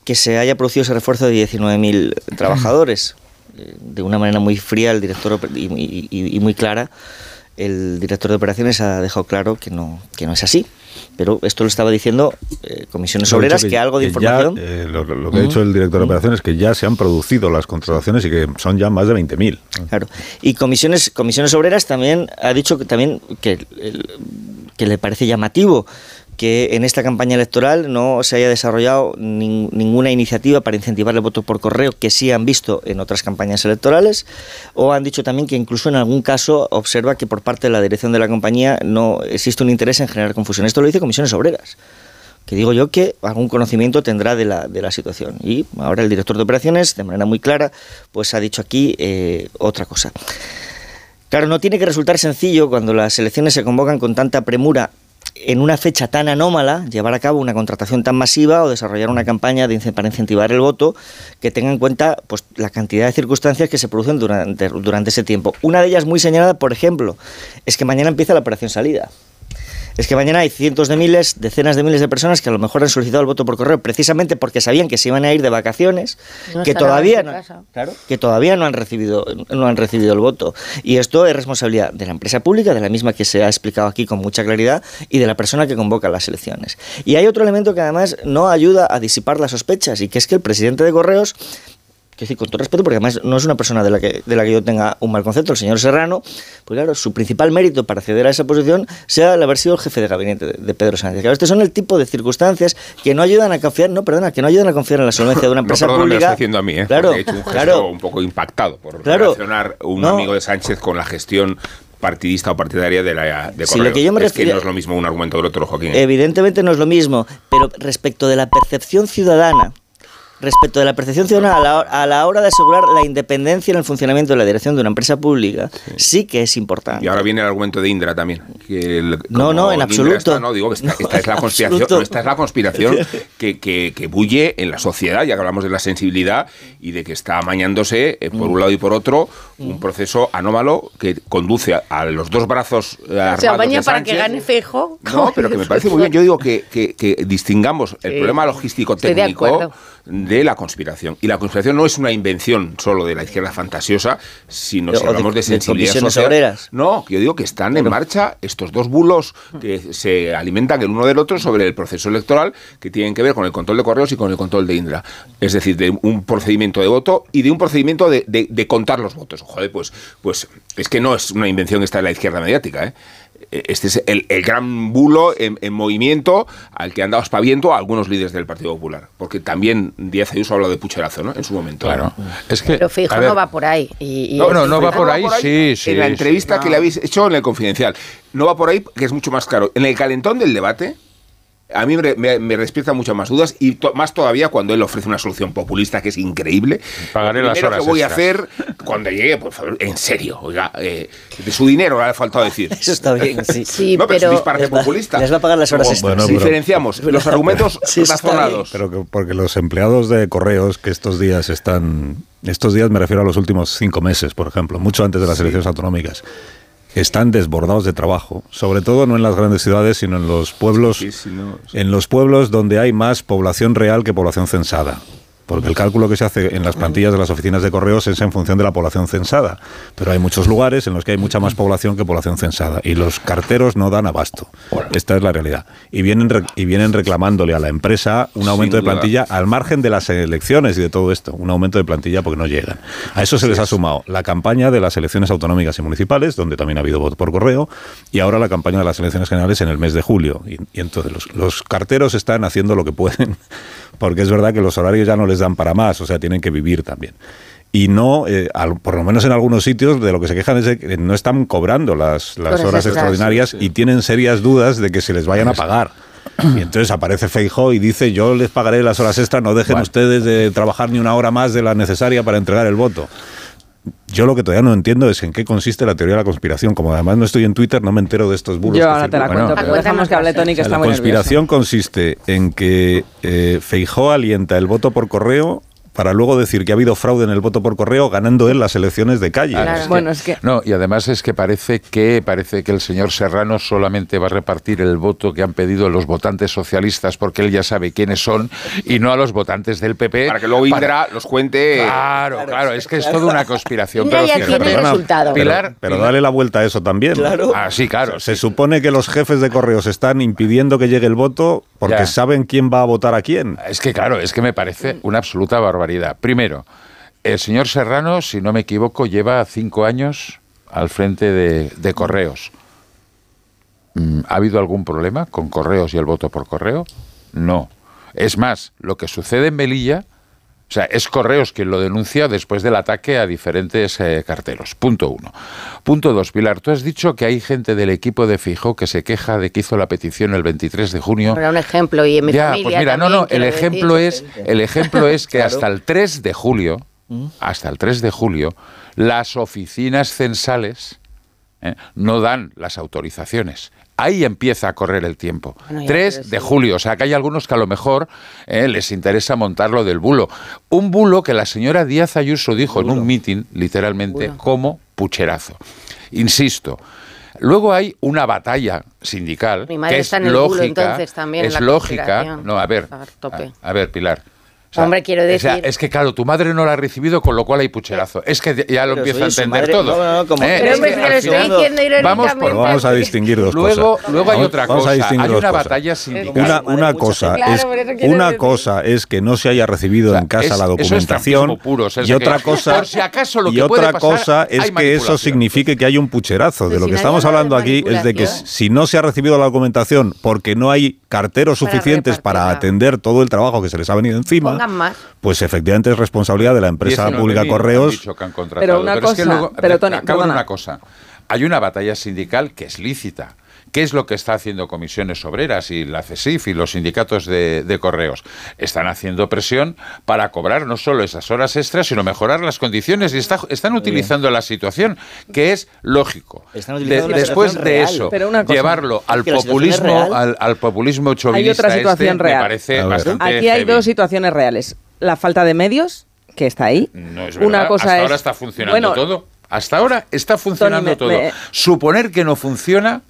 que se haya producido ese refuerzo de 19.000 trabajadores. De una manera muy fría el director y, y, y, muy clara, el director de operaciones ha dejado claro que no, que no es así. Pero esto lo estaba diciendo eh, Comisiones Obreras, que, que, algo de que información... Ya, eh, lo, lo, que ha dicho el director de operaciones es que ya se han producido las contrataciones y que son ya más de 20.000. Claro. Y Comisiones, Comisiones Obreras también ha dicho que, también que, que le parece llamativo que en esta campaña electoral no se haya desarrollado nin, ninguna iniciativa para incentivar el voto por correo que sí han visto en otras campañas electorales o han dicho también que incluso en algún caso observa que por parte de la dirección de la compañía no existe un interés en generar confusión. Esto lo dice Comisiones Obreras que digo yo que algún conocimiento tendrá de la, de la situación. Y ahora el director de operaciones, de manera muy clara, pues ha dicho aquí eh, otra cosa. Claro, no tiene que resultar sencillo cuando las elecciones se convocan con tanta premura en una fecha tan anómala llevar a cabo una contratación tan masiva o desarrollar una campaña de, para incentivar el voto que tenga en cuenta pues, la cantidad de circunstancias que se producen durante, durante ese tiempo. Una de ellas muy señalada, por ejemplo, es que mañana empieza la operación salida es que mañana hay cientos de miles, decenas de miles de personas que a lo mejor han solicitado el voto por correo precisamente porque sabían que se iban a ir de vacaciones, no que todavía no, claro, que todavía no han recibido no han recibido el voto. Y esto es responsabilidad de la empresa pública, de la misma que se ha explicado aquí con mucha claridad y de la persona que convoca las elecciones. Y hay otro elemento que además no ayuda a disipar las sospechas y que es que el presidente de Correos que decir, con todo respeto, porque además no es una persona de la, que, de la que yo tenga un mal concepto, el señor Serrano, pues claro, su principal mérito para acceder a esa posición sea el haber sido el jefe de gabinete de, de Pedro Sánchez. Claro, estos son el tipo de circunstancias que no ayudan a confiar, no, perdona, que no ayudan a confiar en la solvencia de una *laughs* empresa no, pública. Me lo haciendo a mí, ¿eh? Claro, he hecho un gesto claro, un poco impactado por claro, relacionar un no, amigo de Sánchez con la gestión partidista o partidaria de la de Sí, lo que yo me es que refiero- no es lo mismo un argumento que el otro, Joaquín. Evidentemente no es lo mismo, pero respecto de la percepción ciudadana, respecto de la percepción ciudadana a la, hor- a la hora de asegurar la independencia en el funcionamiento de la dirección de una empresa pública, sí, que es importante. Y ahora viene el argumento de Indra también. que el- No, no, en absoluto. está- no, digo que esta, *laughs* esta es la conspiración, no, esta es la conspiración que, que, que bulle en la sociedad, ya que hablamos de la sensibilidad y de que está amañándose eh, por un lado y por otro un proceso anómalo que conduce a, a los dos brazos eh, armados Se apaña de para que gane Fejo. No, pero que me parece muy bien. Yo digo que, que- que distingamos el Sí. problema logístico Estoy de la conspiración. Y la conspiración no es una invención solo de la izquierda fantasiosa, sino si hablamos de de sensibilidad social. obreras. No, yo digo que están en marcha estos dos bulos que se alimentan el uno del otro sobre el proceso electoral que tienen que ver con el control de correos y con el control de Indra. Es decir, de un procedimiento de voto y de un procedimiento de, de- de contar los votos. Joder, pues, pues es que no es una invención esta de la izquierda mediática, ¿eh? Este es el, el gran bulo en, en movimiento al que han dado espaviento a algunos líderes del Partido Popular. Porque también Díaz Ayuso ha hablado de pucherazo, ¿no? En su momento. Claro. Es que, Pero ver, no va por ahí. Y, y No, no, no va por ahí, sí, sí. En la sí. entrevista que le habéis hecho en el Confidencial. No va por ahí, que es mucho más claro. En el calentón del debate, a mí me, me, me despierta muchas más dudas y to- más todavía cuando él ofrece una solución populista que es increíble. Pagaré las horas que voy a hacer cuando llegue, por favor, en serio, oiga, eh, de su dinero le ha faltado decir. *laughs* Eso está bien, sí. *laughs* Sí, no, pero, es pero- un disparate Les va- populista. les va a pagar las horas extras. Bueno, si pero- diferenciamos los argumentos *laughs* Sí, razonados. Pero que, porque los empleados de correos que estos días están, estos días me refiero a los últimos cinco meses, por ejemplo, mucho antes de las elecciones autonómicas, están desbordados de trabajo, sobre todo no en las grandes ciudades, sino en los pueblos, Sí, sí, no, sí. en los pueblos donde hay más población real que población censada. Porque el cálculo que se hace en las plantillas de las oficinas de correos es en función de la población censada. Pero hay muchos lugares en los que hay mucha más población que población censada. Y los carteros no dan abasto. Esta es la realidad. Y vienen, y vienen reclamándole a la empresa un aumento de plantilla al margen de las elecciones y de todo esto. Un aumento de plantilla porque no llegan. A eso se les ha sumado la campaña de las elecciones autonómicas y municipales, donde también ha habido voto por correo, y ahora la campaña de las elecciones generales en el mes de julio. Y, y entonces los, los carteros están haciendo lo que pueden, *laughs* porque es verdad que los horarios ya no les dan para más, o sea, tienen que vivir también. Y no, eh, al- por lo menos en algunos sitios, de lo que se quejan es de que no están cobrando las, las Horas extras. extraordinarias y tienen serias dudas de que se les vayan a pagar. Y entonces aparece Feijó y dice, yo les pagaré las horas extras, no dejen ustedes de trabajar ni una hora más de la necesaria para entregar el voto. Yo lo que todavía no entiendo es en qué consiste la teoría de la conspiración. Como además no estoy en Twitter, no me entero de estos bulos. Yo que ahora te la cuento, pero dejamos que hable Tony, que O sea, está la muy conspiración consiste en que eh, Feijó alienta el voto por correo para luego decir que ha habido fraude en el voto por correo ganando él las elecciones de calle. Claro, es que- Bueno, es que No, y además es que parece que parece que el señor Serrano solamente va a repartir el voto que han pedido los votantes socialistas porque él ya sabe quiénes son y no a los votantes del PP. Para que luego Indra los cuente. Claro, claro, es que es toda una conspiración. Pero ya tiene el resultado. Pilar, pero dale la vuelta a eso también. Ah, sí, claro. Se supone que los jefes de correos están impidiendo que llegue el voto porque Ya. saben quién va a votar a quién. Es que claro, es que me parece una absoluta barbaridad. Primero, el señor Serrano, si no me equivoco, lleva cinco años al frente de, correos. Mm, ¿Ha habido algún problema con correos y el voto por correo? No. Es más, lo que sucede en Melilla, sea, es Correos quien lo denuncia después del ataque a diferentes eh, carteros. Punto uno. Punto dos, Pilar, tú has dicho que hay gente del equipo de Fijo que se queja de que hizo la petición el 23 de junio Era un ejemplo y en mi ya, familia pues mira, no, también, no, el ejemplo decir. es, el ejemplo es que *laughs* Claro. hasta el 3 de julio, hasta el 3 de julio, las oficinas censales ¿eh? no dan las autorizaciones. Ahí empieza a correr el tiempo. Bueno, ya, 3 pero de julio. O sea, que hay algunos que a lo mejor eh, les interesa montar lo del bulo. Un bulo que la señora Díaz Ayuso dijo en un mitin, literalmente, Bulo. como pucherazo. Insisto. Luego hay una batalla sindical Mi madre que está es en el bulo, entonces, también, es la lógica. No, a ver, a ver, Pilar. Hombre, quiero o sea, decir- es que claro, tu madre no la ha recibido, con lo cual hay pucherazo. Es que ya lo empiezo a entender todo. No, no, no, como- ¿Eh? Pero que lo estoy diciendo. Vamos por Pero vamos a distinguir dos Luego, cosas. luego hay otra vamos a cosa. distinguir Hay una cosas. batalla sindical. Una, una cosa Claro, es una decir. cosa es que no se haya recibido O sea, en casa es- la eso es documentación trampismo puro, o sea, es y otra *laughs* cosa por si acaso lo y que puede otra pasar, cosa es que eso signifique que hay un pucherazo. De Pero lo que estamos hablando aquí es de que si no se ha recibido la documentación porque no hay carteros suficientes para atender todo el trabajo que se les ha venido encima, Más. pues efectivamente es responsabilidad de la empresa 19.000 pública Correos que han contratado. Pero una es que luego- pero, Tony, acabo en perdona. una cosa. hay una batalla sindical que es lícita. ¿Qué es lo que está haciendo comisiones obreras y la CESIF y los sindicatos de, de correos? Están haciendo presión para cobrar no solo esas horas extras, sino mejorar las condiciones y está- están utilizando la situación, que es lógico. Están De- utilizando la después situación de real. eso, Pero una cosa, llevarlo es al situación populismo, real. al, al populismo Hay chauvinista otra situación este, real. me parece bastante Aquí hay heavy. dos situaciones reales. La falta de medios, que está ahí. No es Una verdad. cosa Hasta es- ahora está funcionando bueno, todo. Hasta ahora está funcionando me- todo. me- Suponer que no funciona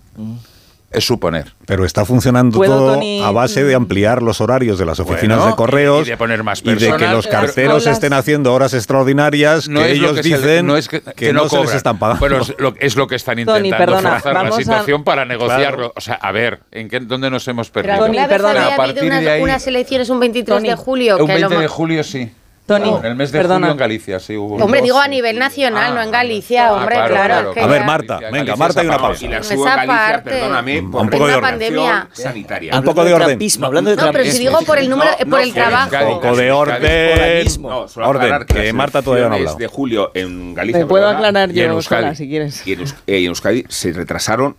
es suponer. Pero está funcionando ¿Puedo, todo Tony? a base de ampliar los horarios de las oficinas Bueno, de correos y de poner más y de que los Las carteros estén haciendo horas extraordinarias No que ellos que se dicen no es que, que no, no se les están pagando. Bueno, es lo, es lo que están Tony, intentando perdona, forzar la vamos a- situación para negociarlo. Claro. O sea, a ver, ¿en qué, dónde nos hemos Pero perdido? Tony, perdona. había A habido partir unas, de ahí- unas elecciones un 23 Tony, de julio. Un que lo 20 de julio sí. Tony, En el mes de perdona. julio en Galicia sí hubo. Hombre, dos. digo a nivel nacional, Ah, no en Galicia, ah, hombre, claro, claro. claro, que A ver, Marta, Galicia venga, Marta, hay una pausa. Y la Esa subo en Galicia, parte. perdóname, Un por poco de la orden. pandemia. sanitaria. Un poco de orden. trampismo, hablando de No, pero si trampismo. digo por el número, No, por no el trabajo. Un poco de orden. No, orden, que Marta todavía no ha hablado. de julio en Galicia. Me puedo perdona, aclarar y en yo si quieres. Y y en Euskadi se retrasaron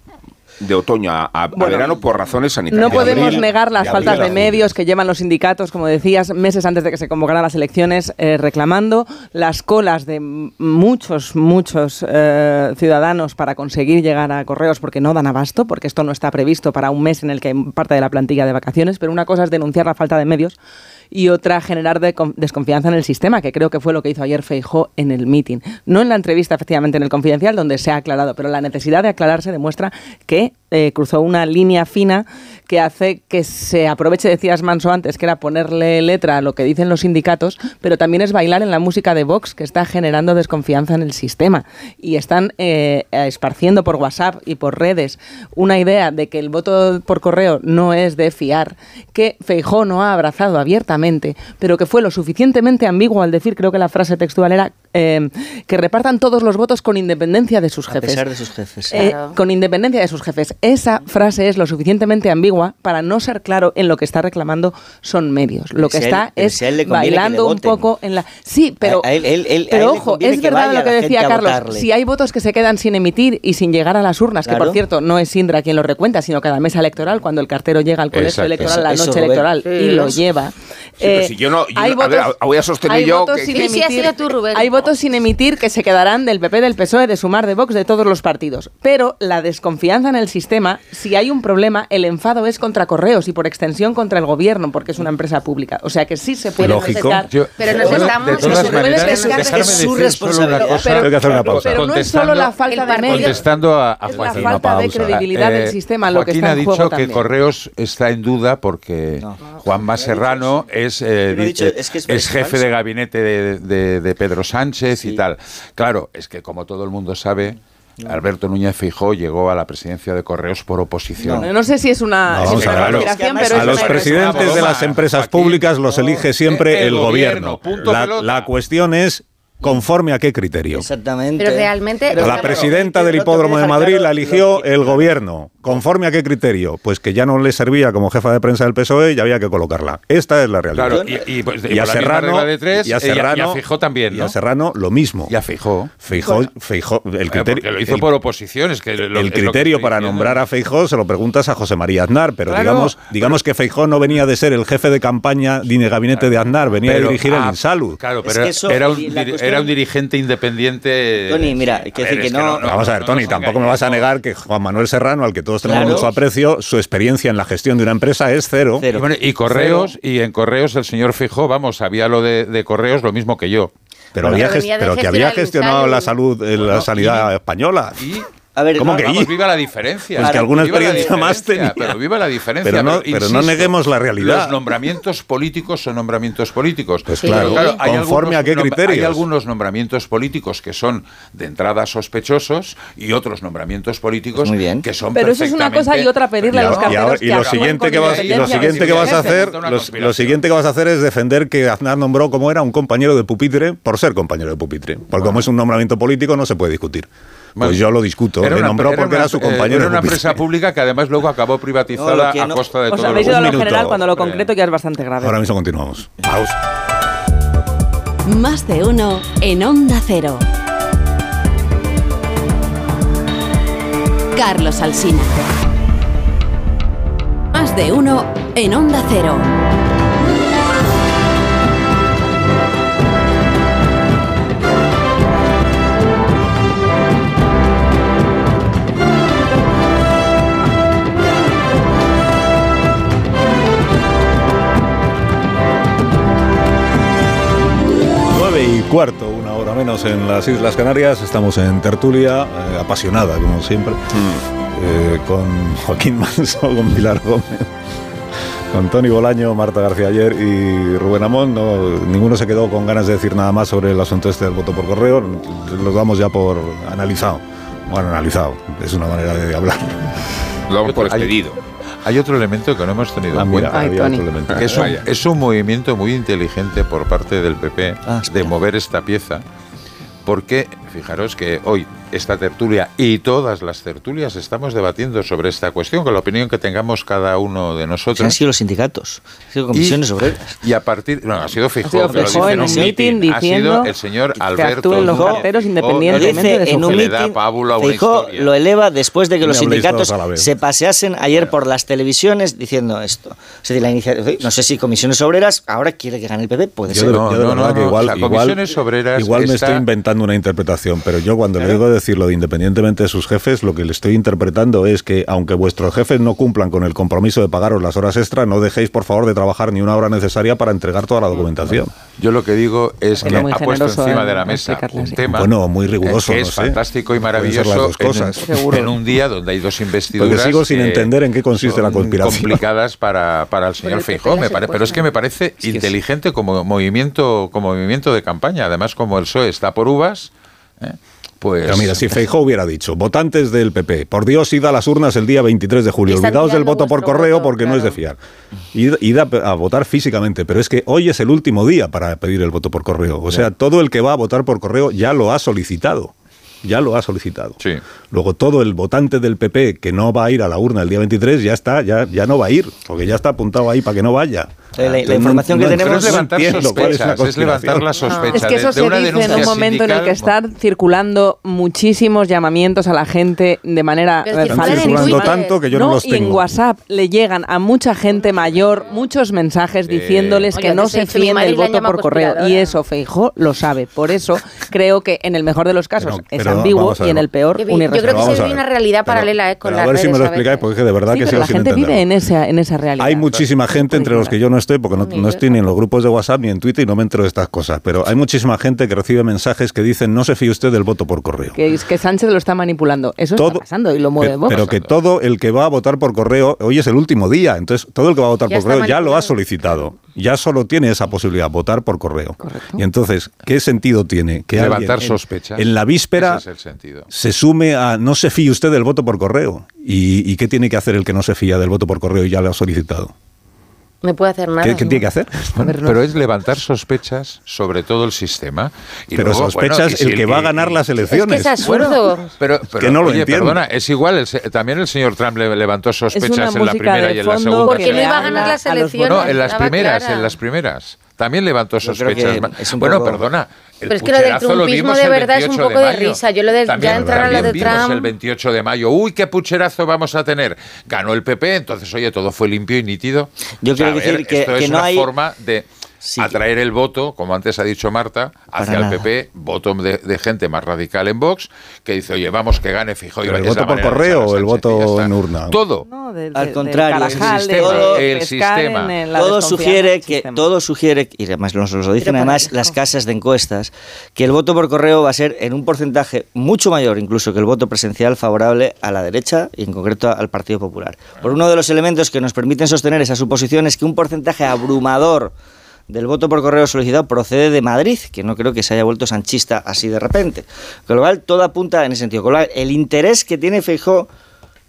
de otoño a, Bueno, verano por razones sanitarias. No podemos abril, negar las de faltas de medios que llevan los sindicatos, como decías, meses antes de que se convocaran las elecciones, eh, reclamando las colas de muchos, muchos eh, ciudadanos para conseguir llegar a correos porque no dan abasto, porque esto no está previsto para un mes en el que hay parte de la plantilla de vacaciones, pero una cosa es denunciar la falta de medios y otra generar de- desconfianza en el sistema, que creo que fue lo que hizo ayer Feijó en el meeting. No en la entrevista, efectivamente, en el confidencial, donde se ha aclarado, pero la necesidad de aclararse demuestra que eh, cruzó una línea fina que hace que se aproveche, decías Manso antes, que era ponerle letra a lo que dicen los sindicatos, pero también es bailar en la música de Vox, que está generando desconfianza en el sistema. Y están eh, esparciendo por WhatsApp y por redes una idea de que el voto por correo no es de fiar, que Feijó no ha abrazado abiertamente, pero que fue lo suficientemente ambiguo al decir, creo que la frase textual era eh, que repartan todos los votos con independencia de sus A jefes. pesar de sus jefes. Eh, Claro. con independencia de sus jefes. Esa frase es lo suficientemente ambigua para no ser claro en lo que está reclamando son medios. Lo que Si a él- está es si a bailando un poco en la... Sí, pero, A- a él- él- él- a pero ojo, es verdad lo que decía a Carlos. Si hay votos que se quedan sin emitir y sin llegar a las urnas, que por cierto no es Indra quien lo recuenta, sino cada mesa electoral, cuando el cartero llega al colegio Exacto. electoral la noche electoral Sí. y lo lleva. pero eh, si yo no- yo hay no- a ver, voy a sostener yo que- Sí, sí, ha sido tú, Rubén. Hay votos sin emitir que se quedarán del PP, del PSOE, de Sumar, de Vox, de todos los partidos. Pero la desconfianza en el sistema, si hay un problema, el enfado es contra Correos y por extensión contra el gobierno, porque es una empresa pública. O sea que sí se puede Lógico. Yo- Pero nos Bueno, estamos- de todas maneras, es su responsabilidad. cosa. Tengo que hacer una pausa. Pero no es solo la falta de medios. Contestando a, a Es la falta de pausa. credibilidad del Eh, sistema lo que Joaquín ha dicho juego que también. Correos está en duda porque Juanma Serrano es, eh, no dicho- di- es que es- es es jefe falso. de gabinete de, de- de Pedro Sánchez y tal. Claro, es que como todo el mundo sabe, Alberto Núñez Fijó llegó a la presidencia de Correos por oposición. No, no sé si es una, No, es una Es pero a es los una presidentes de las empresas públicas los elige siempre El el gobierno. La, la cuestión es conforme a qué criterio. Exactamente. Pero realmente. A la presidenta del hipódromo de Madrid la eligió el gobierno. ¿Conforme a qué criterio? Pues que ya no le servía como jefa de prensa del PSOE y había que colocarla. Esta es la realidad. Claro, y, y, pues, Y a Serrano, de tres, y a eh, y a- y a Serrano, Fijó también, y ¿no? a Serrano lo mismo. Y a Fijó. Feijó, Feijó, el criterio, porque lo hizo el- por oposición. Es que lo- el es lo que criterio para diciendo. nombrar a Feijó se lo preguntas a José María Aznar, pero Claro, digamos, digamos que Feijó no venía de ser el jefe de campaña ni de gabinete de Aznar, venía Pero, a dirigir ah, el Insalud. Claro, Es pero que eso- era, un, cuestión- era un dirigente independiente. Tony, mira, hay que ver, que no- Vamos a ver, no Tony, tampoco me vas a negar que Juan Manuel Serrano, al que todos tenemos Claro. mucho aprecio, su experiencia en la gestión de una empresa es cero. Cero. Y, bueno, y correos, y en correos el señor Fijó, vamos, sabía lo de, de correos lo mismo que yo. Pero, Bueno, había pero que había gestionado la salud, eh, la sanidad y- española. Y A ver, ¿Cómo no, que vamos, viva la diferencia. Pues que alguna experiencia más tenía. Pero viva la diferencia. Pero no- pero no neguemos la realidad. Los nombramientos políticos son nombramientos políticos. Pues Sí. claro, hay conforme algunos a qué criterios. Hay algunos nombramientos políticos que son de entrada sospechosos y otros nombramientos políticos Muy bien. que son Pero eso es una cosa y otra pedirle a los Y ahora- que y lo siguiente que vas, y lo siguiente que vas a hacer, los- lo siguiente que vas a hacer es defender que Aznar nombró como era un compañero de pupitre por ser compañero de pupitre. Porque como es un nombramiento político no se puede discutir. Bueno, pues yo lo discuto. Era Le una- nombró porque una- era su eh, compañero Era una empresa pública que además luego acabó privatizada No, a costa de Os todos habéis ido a lo minuto. general cuando lo concreto ya es bastante grave. Ahora mismo continuamos. Pausa. Más de uno en Onda Cero. Carlos Alsina. Más de uno en Onda Cero. Cuarto, una hora menos en las Islas Canarias. Estamos en tertulia, eh, apasionada como siempre, eh, con Joaquín Manso, *laughs* con Pilar Gómez, con Tony Bolaño, Marta García ayer y Rubén Amón. No, ninguno se quedó con ganas de decir nada más sobre el asunto este del voto por correo. Lo damos ya por analizado. Bueno, analizado, es una manera de hablar. Lo damos por expedido. Hay otro elemento que no hemos tenido Ah, en cuenta. había Ay, Tony. otro elemento. Que es, un, Vaya. es un movimiento muy inteligente por parte del PP de mover esta pieza, porque fijaros que hoy esta tertulia y todas las tertulias estamos debatiendo sobre esta cuestión, con la opinión que tengamos cada uno de nosotros. han sido los sindicatos, han sido comisiones y, obreras. Y a partir. No, ha sido Fijó, sido que lo en un mitin mitin. Ha diciendo sido el señor que Alberto. actúen los carteros independientemente de su en un que Feijóo historia. lo eleva después de que los sindicatos se paseasen ayer por las televisiones diciendo esto. Es decir, la iniciativa, no sé si comisiones obreras ahora quiere que gane el PP, puede Yo ser. de, yo de no, verdad no, que no. igual, O sea, igual, comisiones obreras igual me está- estoy inventando una interpretación, pero yo cuando le digo decirlo de independientemente de sus jefes, lo que le estoy interpretando es que aunque vuestros jefes no cumplan con el compromiso de pagaros las horas extra, no dejéis por favor de trabajar ni una hora necesaria para entregar toda la documentación. Yo lo que digo es que ha puesto encima en de la mesa un tema Bueno, muy riguroso, que no es sé. fantástico y maravilloso las dos en- cosas. en, Seguro. un día donde hay dos investiduras Porque sigo sin entender en qué consiste la conspiración. complicadas para, para el señor Feijóo, me se pare- pero es que me parece inteligente como movimiento como movimiento de campaña, además como el PSOE está por uvas, ¿eh? pues Pero mira, si Feijóo hubiera dicho, votantes del PP, por Dios, id a las urnas el día 23 de julio, olvidaos del voto por correo voto, porque no es de fiar. Id, id a, a votar físicamente, pero es que hoy es el último día para pedir el voto por correo. O sea, todo el que va a votar por correo ya lo ha solicitado. Ya lo ha solicitado. Sí. Luego todo el votante del PP que no va a ir a la urna el día 23 ya está, ya, ya no va a ir, porque ya está apuntado ahí para que no vaya. La- la- la Entonces, información que tenemos- es levantar entiendo cuál es la sospechas, es levantar la conspiración. sospecha Es que eso de, de se una dice en un momento en el que sindical. están circulando muchísimos llamamientos a la gente de manera eh, Están circulando tanto que yo no, no, los y en tengo. WhatsApp le llegan a mucha gente mayor muchos mensajes diciéndoles Oye, que no se fíen del la voto por correo. Y conspiradora. eso Feijó lo sabe. Por eso creo que en el mejor de los casos Pero- es pero ambiguo y en el peor un yo creo que se vive una realidad paralela eh, con las a ver si me lo explicáis, porque de verdad que la gente vive en esa, en esa realidad. Hay muchísima gente entre los que yo no estoy, porque no, no estoy ni en los grupos de WhatsApp ni en Twitter y no me entero de estas cosas, pero hay muchísima gente que recibe mensajes que dicen no se fíe usted del voto por correo. Que, es que Sánchez lo está manipulando. Eso Todo- está pasando y lo mueve. Pero que todo el que va a votar por correo, hoy es el último día, entonces todo el que va a votar Ya por correo ya lo ha solicitado. Ya solo tiene esa posibilidad, votar por correo. Y entonces, ¿qué sentido tiene que Levantar en- sospechas. en, la víspera Ese es el sentido. se sume a no se fíe usted del voto por correo? ¿Y, y qué tiene que hacer el que no se fía del voto por correo y ya lo ha solicitado? No puede hacer nada. ¿Qué, qué tiene que hacer? *laughs* Bueno, pero es levantar sospechas sobre todo el sistema. Y Pero luego, sospechas bueno, y si el que va a ganar las elecciones. Es que es absurdo. Pero, pero, que no lo oye, entiendo. perdona, es igual, el también el señor Trump le levantó sospechas en la primera y en la segunda. Porque no iba a ganar las elecciones. No, en las primeras, clara. en las primeras. También levantó sospechas. bueno, poco- perdona. el Pero es que lo del pucherazo lo trumpismo vimos de verdad es un 28 poco de mayo. risa. Yo lo de- ya También, entrar a lo de vimos Trump. el 28 de mayo. Uy, qué pucherazo vamos a tener. Ganó el PP, entonces, oye, todo fue limpio y nítido. Yo O sea, quiero a ver, decir que- esto que es no una hay- forma de atraer el voto, como antes ha dicho Marta, hacia el nada. PP, voto de, de gente más radical en Vox, que dice, oye, vamos, que gane fijo. ¿Pero el voto por correo o el voto en urna? Todo. No, Al contrario, el sistema, el todo sugiere que sistema. todo sugiere y además nos lo dicen además eso. las casas de encuestas que el voto por correo va a ser en un porcentaje mucho mayor incluso que el voto presencial favorable a la derecha y en concreto al Partido Popular. Por uno de los elementos que nos permiten sostener esa suposición es que un porcentaje abrumador del voto por correo solicitado procede de Madrid, que no creo que se haya vuelto sanchista así de repente. Con lo cual todo apunta en ese sentido. Con lo cual, el interés que tiene Feijóo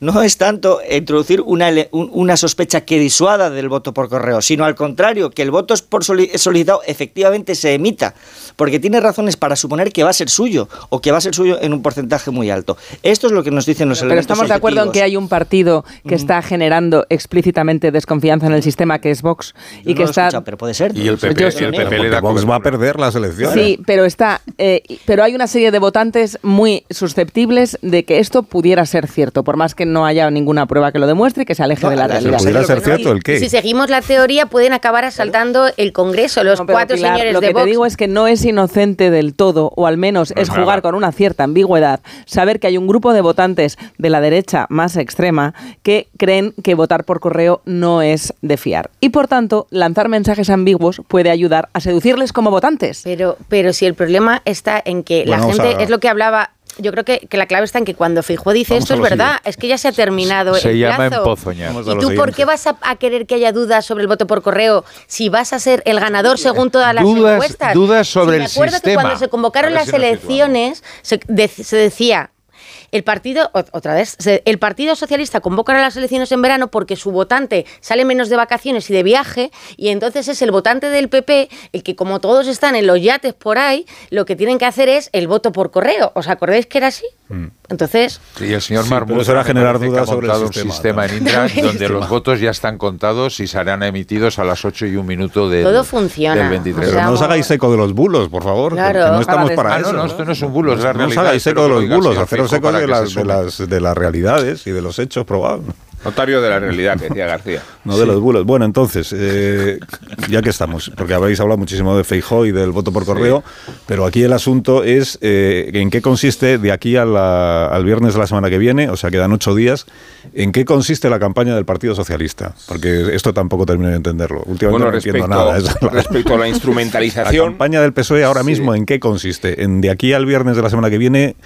no es tanto introducir una, una sospecha que disuada del voto por correo, sino al contrario, que el voto es por soli- solicitado efectivamente se emita, porque tiene razones para suponer que va a ser suyo o que va a ser suyo en un porcentaje muy alto. Esto es lo que nos dicen los Pero elementos estamos de acuerdo en que hay un partido que está generando explícitamente desconfianza en el sistema, que es Vox, y no que lo está... pero puede ser. Y el PP, Yo- y el PP le da Vox va a perder las elecciones. Sí, pero está, eh, pero hay una serie de votantes muy susceptibles de que esto pudiera ser cierto, por más que no haya ninguna prueba que lo demuestre y que se aleje de la realidad. pudiera ser cierto el qué. Si seguimos la teoría, pueden acabar asaltando el Congreso, los cuatro Pilar, señores lo de que Vox. te digo es que no es inocente del todo, o al menos No es jugar con una cierta ambigüedad, saber que hay un grupo de votantes de la derecha más extrema que creen que votar por correo no es de fiar. Y por tanto, lanzar mensajes ambiguos puede ayudar a seducirles como votantes. Pero, pero si el problema está en que la Bueno, gente, es lo que hablaba, yo creo que, que la clave está en que cuando Feijóo dice Vamos esto es verdad, es que ya se ha terminado Se el llama plazo. empozoñar. ¿Y tú por siguiente. qué vas a, a querer que haya dudas sobre el voto por correo si vas a ser el ganador según todas las Dudas- encuestas? dudas sobre Si me el acuerdo que sistema. cuando se convocaron las si elecciones se, de- se decía el partido, otra vez, el Partido Socialista convoca a las elecciones en verano porque su votante sale menos de vacaciones y de viaje, y entonces es el votante del PP el que, como todos están en los yates por ahí, lo que tienen que hacer es el voto por correo. ¿Os acordáis que era así? Entonces, Y el señor Sí, era me generar dudas ha sobre el sistema, un sistema ¿no? en Indra *laughs* donde los votos ya están contados y serán emitidos a las 8 y un minuto del, Todo funciona. del 23. Pero no os hagáis eco de los bulos, por favor. Claro. no estamos para Ah, no, eso. no, esto no es un bulo, es la No os realidad. hagáis Espero eco de los bulos, haceros eco de las, de, las, de las realidades y de los hechos probables. Notario de la realidad, que decía García. *laughs* No de los bulos. Bueno, entonces, eh, ya que estamos, porque habéis hablado muchísimo de Feijó y del voto por correo, pero aquí el asunto es eh, en qué consiste de aquí a la- al viernes de la semana que viene, o sea, quedan ocho días, en qué consiste la campaña del Partido Socialista, porque esto tampoco termino de entenderlo. Últimamente Bueno, no entiendo respecto- nada. Es la- respecto a la *laughs* instrumentalización- La campaña del PSOE ahora Sí. mismo, ¿en qué consiste? En de aquí al viernes de la semana que viene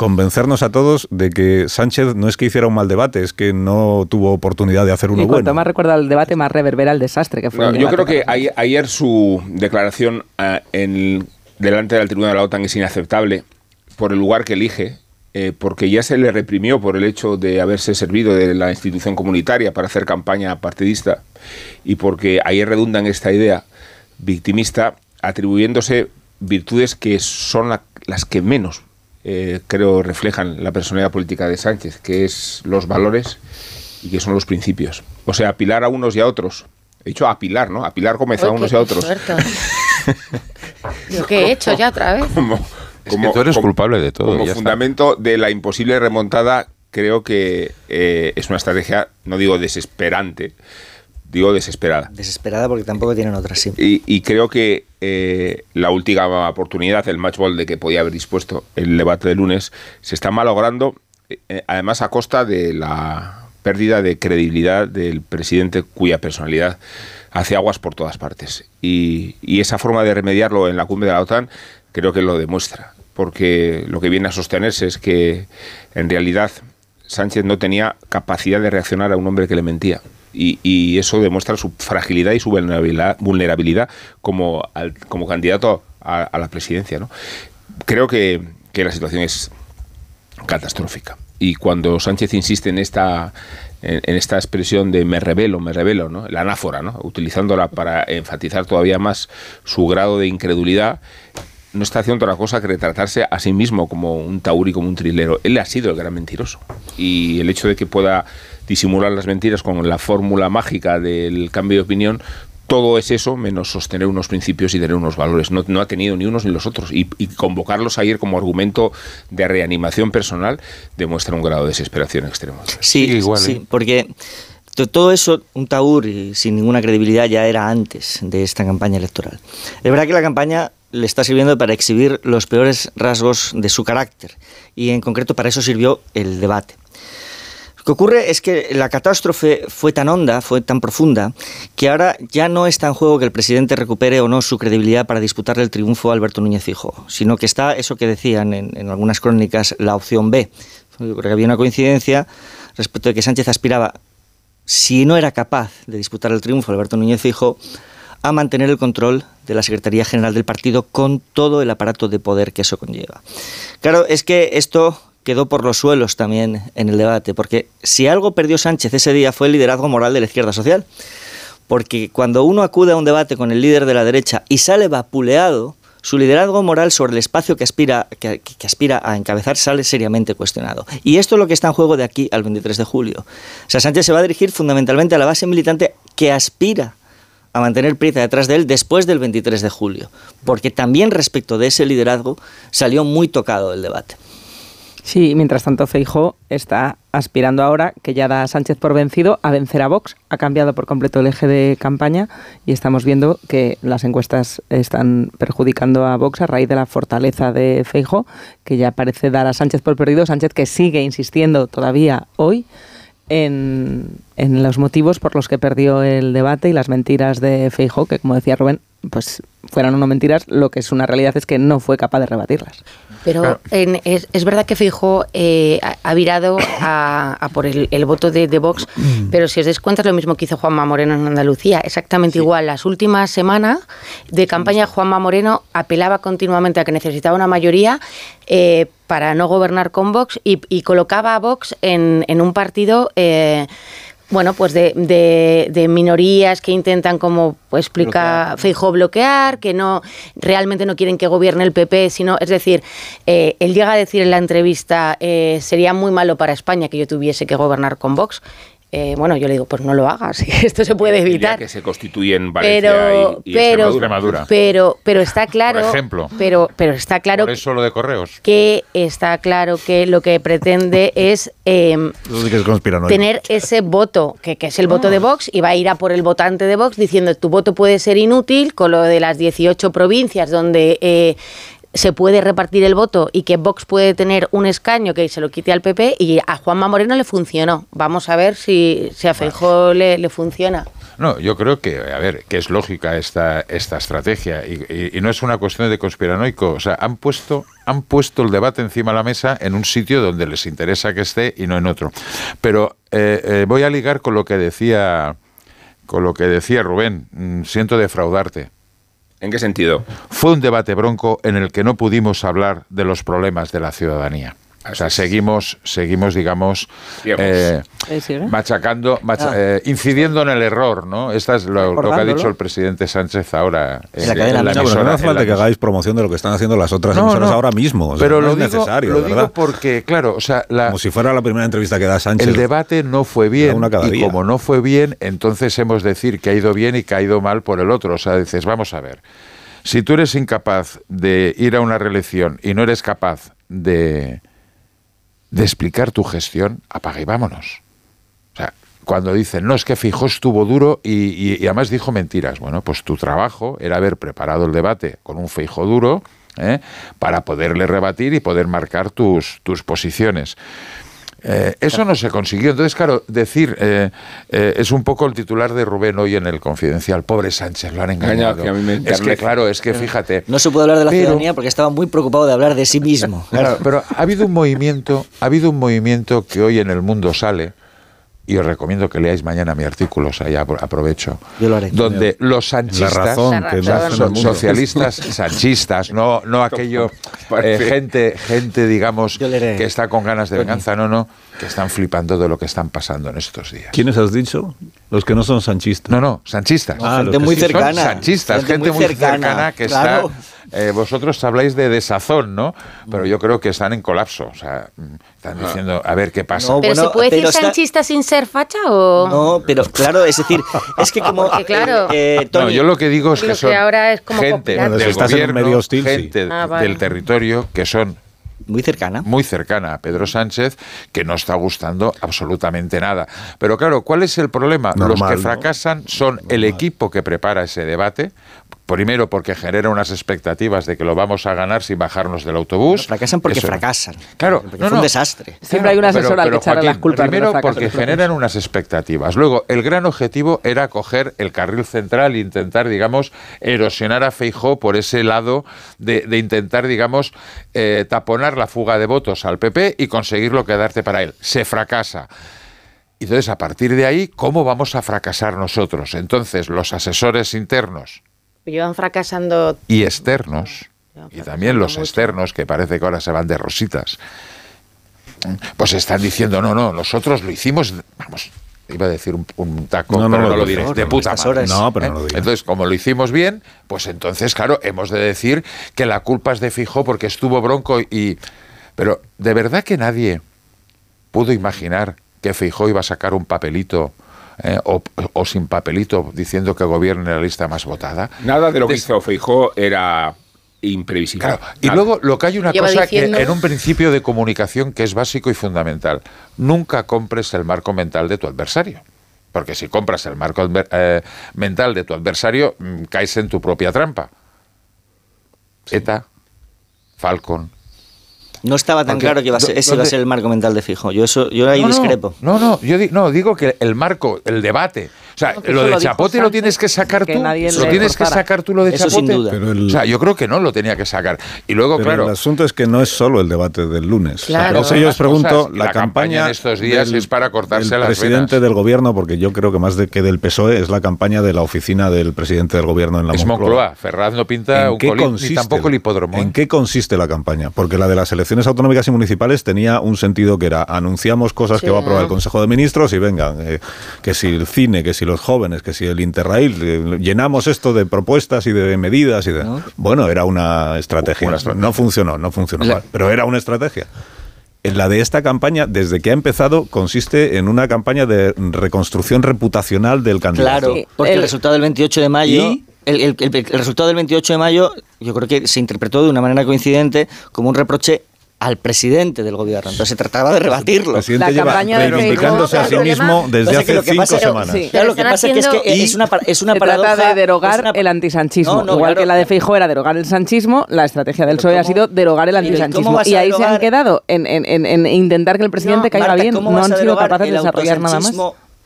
convencernos a todos de que Sánchez no es que hiciera un mal debate, es que no tuvo oportunidad de hacer uno y cuanto bueno. más recuerda el debate, más reverbera el desastre que fue. No, el yo creo que ayer, ayer su declaración ah, en, delante de la tribuna de la OTAN es inaceptable por el lugar que elige, eh, porque ya se le reprimió por el hecho de haberse servido de la institución comunitaria para hacer campaña partidista y porque ayer redunda en esta idea victimista atribuyéndose virtudes que son la- las que menos eh, creo reflejan la personalidad política de Sánchez, que es los valores y que son los principios. O sea, apilar a unos y a otros. He dicho apilar, ¿no? Apilar Gómez a unos y a otros. Yo *laughs* qué he hecho ya otra vez. Como, Es que tú eres culpable de todo, Como ya está. fundamento de la imposible remontada, creo que eh, es una estrategia, no digo desesperante, digo desesperada. Desesperada porque tampoco tienen otra, sí. Y, y creo que eh, la última oportunidad, el match ball de que podía haber dispuesto el debate de lunes, se está malogrando, eh, además a costa de la pérdida de credibilidad del presidente cuya personalidad hace aguas por todas partes. Y, y esa forma de remediarlo en la cumbre de la OTAN creo que lo demuestra, porque lo que viene a sostenerse es que en realidad Sánchez no tenía capacidad de reaccionar a un hombre que le mentía. Y, y eso demuestra su fragilidad y su vulnerabilidad, vulnerabilidad como, candidato a, la presidencia. ¿no? Creo que, la situación es catastrófica. Y cuando Sánchez insiste en esta, en esta expresión de me revelo, me revelo, ¿no? la anáfora, ¿no? utilizándola para enfatizar todavía más su grado de incredulidad, no está haciendo otra cosa que retratarse a sí mismo como un tauri, como un trilero. Él ha sido el gran mentiroso. Y el hecho de que pueda disimular las mentiras con la fórmula mágica del cambio de opinión, todo es eso menos sostener unos principios y tener unos valores. No, no ha tenido ni unos ni los otros. Y, y convocarlos ayer como argumento de reanimación personal demuestra un grado de desesperación extremo. Sí, sí, porque to- todo eso, un taur y sin ninguna credibilidad, ya era antes de esta campaña electoral. Es verdad que la campaña le está sirviendo para exhibir los peores rasgos de su carácter y en concreto para eso sirvió el debate. Que ocurre es que la catástrofe fue tan honda, fue tan profunda, que ahora ya no está en juego que el presidente recupere o no su credibilidad para disputarle el triunfo a Alberto Núñez Fijo, sino que está eso que decían en, en algunas crónicas, la opción B. Yo creo que había una coincidencia respecto de que Sánchez aspiraba, si no era capaz de disputar el triunfo a Alberto Núñez Fijo, a mantener el control de la Secretaría General del partido con todo el aparato de poder que eso conlleva. Claro, es que esto quedó por los suelos también en el debate, porque si algo perdió Sánchez ese día fue el liderazgo moral de la izquierda social. Porque cuando uno acude a un debate con el líder de la derecha y sale vapuleado, su liderazgo moral sobre el espacio que aspira, que, aspira a encabezar sale seriamente cuestionado. Y esto es lo que está en juego de aquí al 23 de julio. O sea, Sánchez se va a dirigir fundamentalmente a la base militante que aspira a mantener Prieta detrás de él después del 23 de julio, porque también respecto de ese liderazgo salió muy tocado el debate. Sí, mientras tanto Feijó está aspirando ahora, que ya da a Sánchez por vencido, a vencer a Vox. Ha cambiado por completo el eje de campaña y estamos viendo que las encuestas están perjudicando a Vox a raíz de la fortaleza de Feijó, que ya parece dar a Sánchez por perdido. Sánchez que sigue insistiendo todavía hoy en, en los motivos por los que perdió el debate y las mentiras de Feijó, que como decía Rubén, pues fueran o no mentiras, lo que es una realidad es que no fue capaz de rebatirlas. Pero en, es, es, verdad que Feijó eh, ha, ha virado a, a por el, el, voto de, de Vox, pero si os dais cuenta es lo mismo que hizo Juanma Moreno en Andalucía, exactamente sí. igual. Las últimas semanas de campaña Juanma Moreno apelaba continuamente a que necesitaba una mayoría eh, para no gobernar con Vox y, y, colocaba a Vox en, en un partido... Eh, bueno, pues de, de, de, minorías que intentan, como pues, explica Feijóo, bloquear, que no realmente no quieren que gobierne el PP, sino, es decir, eh, él llega a decir en la entrevista, eh, sería muy malo para España que yo tuviese que gobernar con Vox. Eh, bueno, yo le digo, pues no lo hagas, *laughs* esto se puede evitar. que se constituyen Valencia pero, y, y pero, Extremadura. Pero, pero está claro. Por ejemplo. Pero, pero está claro. Por eso lo de correos. Que está claro que lo que pretende *laughs* es. Eh, sí que es tener ese voto, que, que, es el voto de Vox, y va a ir a por el votante de Vox diciendo tu voto puede ser inútil con lo de las 18 provincias donde eh, se puede repartir el voto y que Vox puede tener un escaño que se lo quite al PP y a Juanma Moreno le funcionó. Vamos a ver si, si a Feijó le, le, funciona. No, yo creo que, a ver, que es lógica esta, esta estrategia y, y, y, no es una cuestión de conspiranoico. O sea, han puesto, han puesto el debate encima de la mesa en un sitio donde les interesa que esté y no en otro. Pero eh, eh, voy a ligar con lo que decía, con lo que decía Rubén. Mm, siento defraudarte. ¿En qué sentido? Fue un debate bronco en el que no pudimos hablar de los problemas de la ciudadanía. O sea, seguimos, seguimos, digamos, eh, machacando, macha, ah. eh, incidiendo en el error, ¿no? Esta es lo, lo, que ha dicho el presidente Sánchez ahora en la, cadena, en la emisora. No, no hace falta que hagáis promoción de lo que están haciendo las otras no, emisoras no, ahora mismo. O sea, pero no lo es digo, necesario, lo ¿verdad? digo porque, claro, o sea, la, como si fuera la primera entrevista que da Sánchez. El debate no fue bien una cada y día. como no fue bien, entonces hemos de decir que ha ido bien y que ha ido mal por el otro. O sea, dices, vamos a ver. Si tú eres incapaz de ir a una reelección y no eres capaz de, de explicar tu gestión, apaga y vámonos. O sea, cuando dicen, no, es que Fijó estuvo duro y, además dijo mentiras. Bueno, pues tu trabajo era haber preparado el debate con un Feijo duro ¿eh? para poderle rebatir y poder marcar tus, tus posiciones. Eh, eso no se consiguió. Entonces, claro, decir eh, eh, es un poco el titular de Rubén hoy en el Confidencial. Pobre Sánchez, lo han engañado. Es que, claro, es que fíjate. No se puede hablar de la pero, ciudadanía porque estaba muy preocupado de hablar de sí mismo. Claro, pero ha habido un movimiento, ha habido un movimiento que hoy en el mundo sale. Y os recomiendo que leáis mañana mi artículo, o sea, ya aprovecho. Yo lo haré. Donde los sanchistas, la razón, que no son socialistas *laughs* sanchistas, no, no aquello, eh, gente, gente, digamos, que está con ganas de venganza, no, no, que están flipando de lo que están pasando en estos días. ¿Quiénes has dicho? Los que no son sanchistas. No, no, sanchistas. Ah, gente muy sí cercana. Son sanchistas, gente, gente muy, cercana, cercana que claro. está. Eh, vosotros habláis de desazón, ¿no? Pero yo creo que están en colapso. O sea, están diciendo, a ver qué pasa. No, ¿Pero bueno, se puede decir está... sanchista sin ser facha o.? No, pero claro, es decir, es que como. Porque, claro. Eh, Tony, no, yo lo que digo es que, que son ahora es como gente del gobierno, medio hostil, gente sí. ah, vale. del territorio que son muy cercana. Muy cercana a Pedro Sánchez, que no está gustando absolutamente nada. Pero claro, ¿cuál es el problema? Normal, Los que fracasan ¿no? son Normal. el equipo que prepara ese debate. Primero porque genera unas expectativas de que lo vamos a ganar sin bajarnos del autobús. Fracasan porque Eso, fracasan. Claro, porque no, fue no. un desastre. Siempre hay una asesora al que echarle las culpas. Primero de porque generan unas expectativas. Luego, el gran objetivo era coger el carril central e intentar, digamos, erosionar a Feijó por ese lado de, de intentar, digamos, eh, taponar la fuga de votos al PP y conseguirlo quedarte para él. Se fracasa. Y entonces, a partir de ahí, ¿cómo vamos a fracasar nosotros? Entonces, los asesores internos llevan fracasando y externos y también los mucho. externos que parece que ahora se van de rositas pues están diciendo, no, no, nosotros lo hicimos, vamos, iba a decir un, un taco, No, no, pero no, no, lo diré, de puta madre. horas. No, pero no lo ¿Eh? digas. Entonces, como lo hicimos bien, pues entonces, claro, hemos de decir que la culpa es de Fijó porque estuvo bronco y... Pero, ¿de verdad que nadie pudo imaginar que Fijó iba a sacar un papelito eh, o, o sin papelito diciendo que gobierne la lista más votada? Nada de lo que hizo Feijó era imprevisible. Y Nada. luego lo que hay una Lleva cosa diciendo- que en un principio de comunicación que es básico y fundamental. Nunca compres el marco mental de tu adversario. Porque si compras el marco adver- eh, mental de tu adversario, mm, caes en tu propia trampa. ETA, Falcon. No estaba tan Porque claro que iba a ser- ese iba a ¿dónde- ser el marco mental de Fijo. Yo eso, yo ahí no, discrepo. No, no, yo di- no, digo que el marco, el debate. O sea, No, lo de Chapote lo tienes que sacar que tú. nadie Lo tienes que sacar tú lo de Eso sin Chapote. duda. Pero el- O sea, yo creo que no lo tenía que sacar. Y luego, Pero claro. el asunto es que no es solo el debate del lunes. Claro. Por eso yo os pregunto, cosas, la, la campaña campaña en estos días es para cortarse del las presidente venas. del gobierno, porque yo creo que más de que del PSOE es la campaña de la oficina del presidente del gobierno en la Es Moncloa. Ferraz no pinta ¿En un qué colín, ni consiste tampoco el hipódromo. ¿eh? ¿En qué consiste la campaña? Porque la de las elecciones autonómicas y municipales tenía un sentido que era anunciamos cosas Sí. que va a aprobar el Consejo de Ministros y venga, eh, que si el cine, que si los jóvenes, que si el Interrail, eh, llenamos esto de propuestas y de medidas y de... Bueno, era una estrategia. No funcionó, no funcionó La- mal, pero era una estrategia. En La de esta campaña, desde que ha empezado, consiste en una campaña de reconstrucción reputacional del candidato. Claro, porque el, El- resultado del 28 de mayo, ¿Y? el, el- el- el resultado del 28 de mayo, yo creo que se interpretó de una manera coincidente como un reproche al presidente del gobierno. Entonces se trataba de rebatirlo. El presidente La lleva campaña de reivindicándose a sí mismo desde hace lo que cinco pasa- semanas. Sí. Claro, lo que pasa es que, es, una, es una se paradoja. trata de derogar una- el antisanchismo. No, no, Igual claro. que la de Feijóo era derogar el sanchismo, la estrategia del PSOE ha sido derogar el Pero ¿y cómo antisanchismo. Y ahí se han quedado en, en- en- en intentar que el presidente No, caiga Marta, bien. ¿cómo No han sido capaces de desarrollar nada más.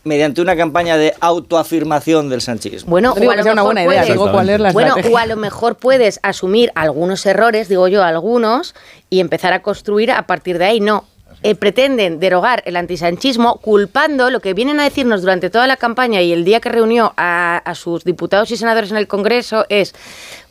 Mediante una campaña de autoafirmación del sanchismo. Bueno, No digo o a que lo sea una mejor buena idea, puedes- digo cuál es la bueno, o a lo mejor puedes asumir algunos errores, digo yo, algunos, y empezar a construir a partir de ahí. No. Eh, pretenden derogar el antisanchismo culpando lo que vienen a decirnos durante toda la campaña y el día que reunió a, a sus diputados y senadores en el Congreso es,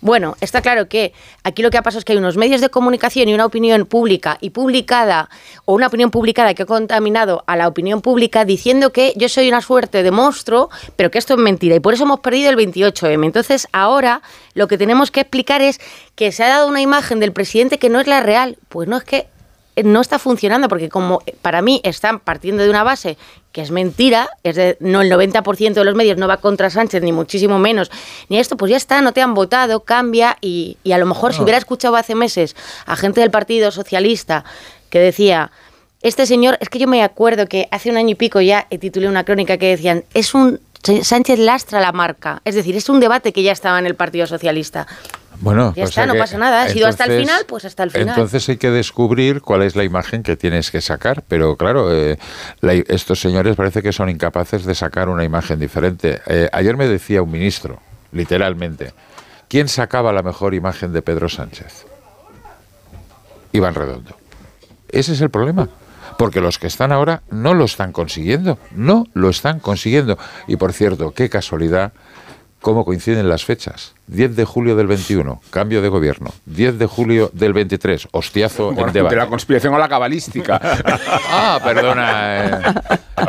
bueno, está claro que aquí lo que ha pasado es que hay unos medios de comunicación y una opinión pública y publicada, o una opinión publicada que ha contaminado a la opinión pública diciendo que yo soy una suerte de monstruo, pero que esto es mentira y por eso hemos perdido el 28M. Entonces ahora lo que tenemos que explicar es que se ha dado una imagen del presidente que no es la real. Pues no es que no está funcionando porque como para mí están partiendo de una base que es mentira, es de, no el 90% de los medios no va contra Sánchez ni muchísimo menos, ni esto, pues ya está, no te han votado, cambia y, y a lo mejor si hubiera escuchado hace meses a gente del Partido Socialista que decía, este señor, es que yo me acuerdo que hace un año y pico ya eh, titulé una crónica que decían, es un Sánchez lastra la marca, es decir, es un debate que ya estaba en el Partido Socialista. Bueno, Ya o está, no que pasa nada. Ha sido hasta el final, pues hasta el final. Entonces hay que descubrir cuál es la imagen que tienes que sacar. Pero claro, eh, la- estos señores parece que son incapaces de sacar una imagen diferente. Eh, ayer me decía un ministro, literalmente, ¿quién sacaba la mejor imagen de Pedro Sánchez? Iván Redondo. Ese es el problema. Porque los que están ahora no lo están consiguiendo. No lo están consiguiendo. Y por cierto, qué casualidad cómo coinciden las fechas. 10 de julio del 21, cambio de gobierno. 10 de julio del 23, hostiazo Bueno, en debate. de la conspiración a la cabalística. *laughs* Ah, perdona. eh.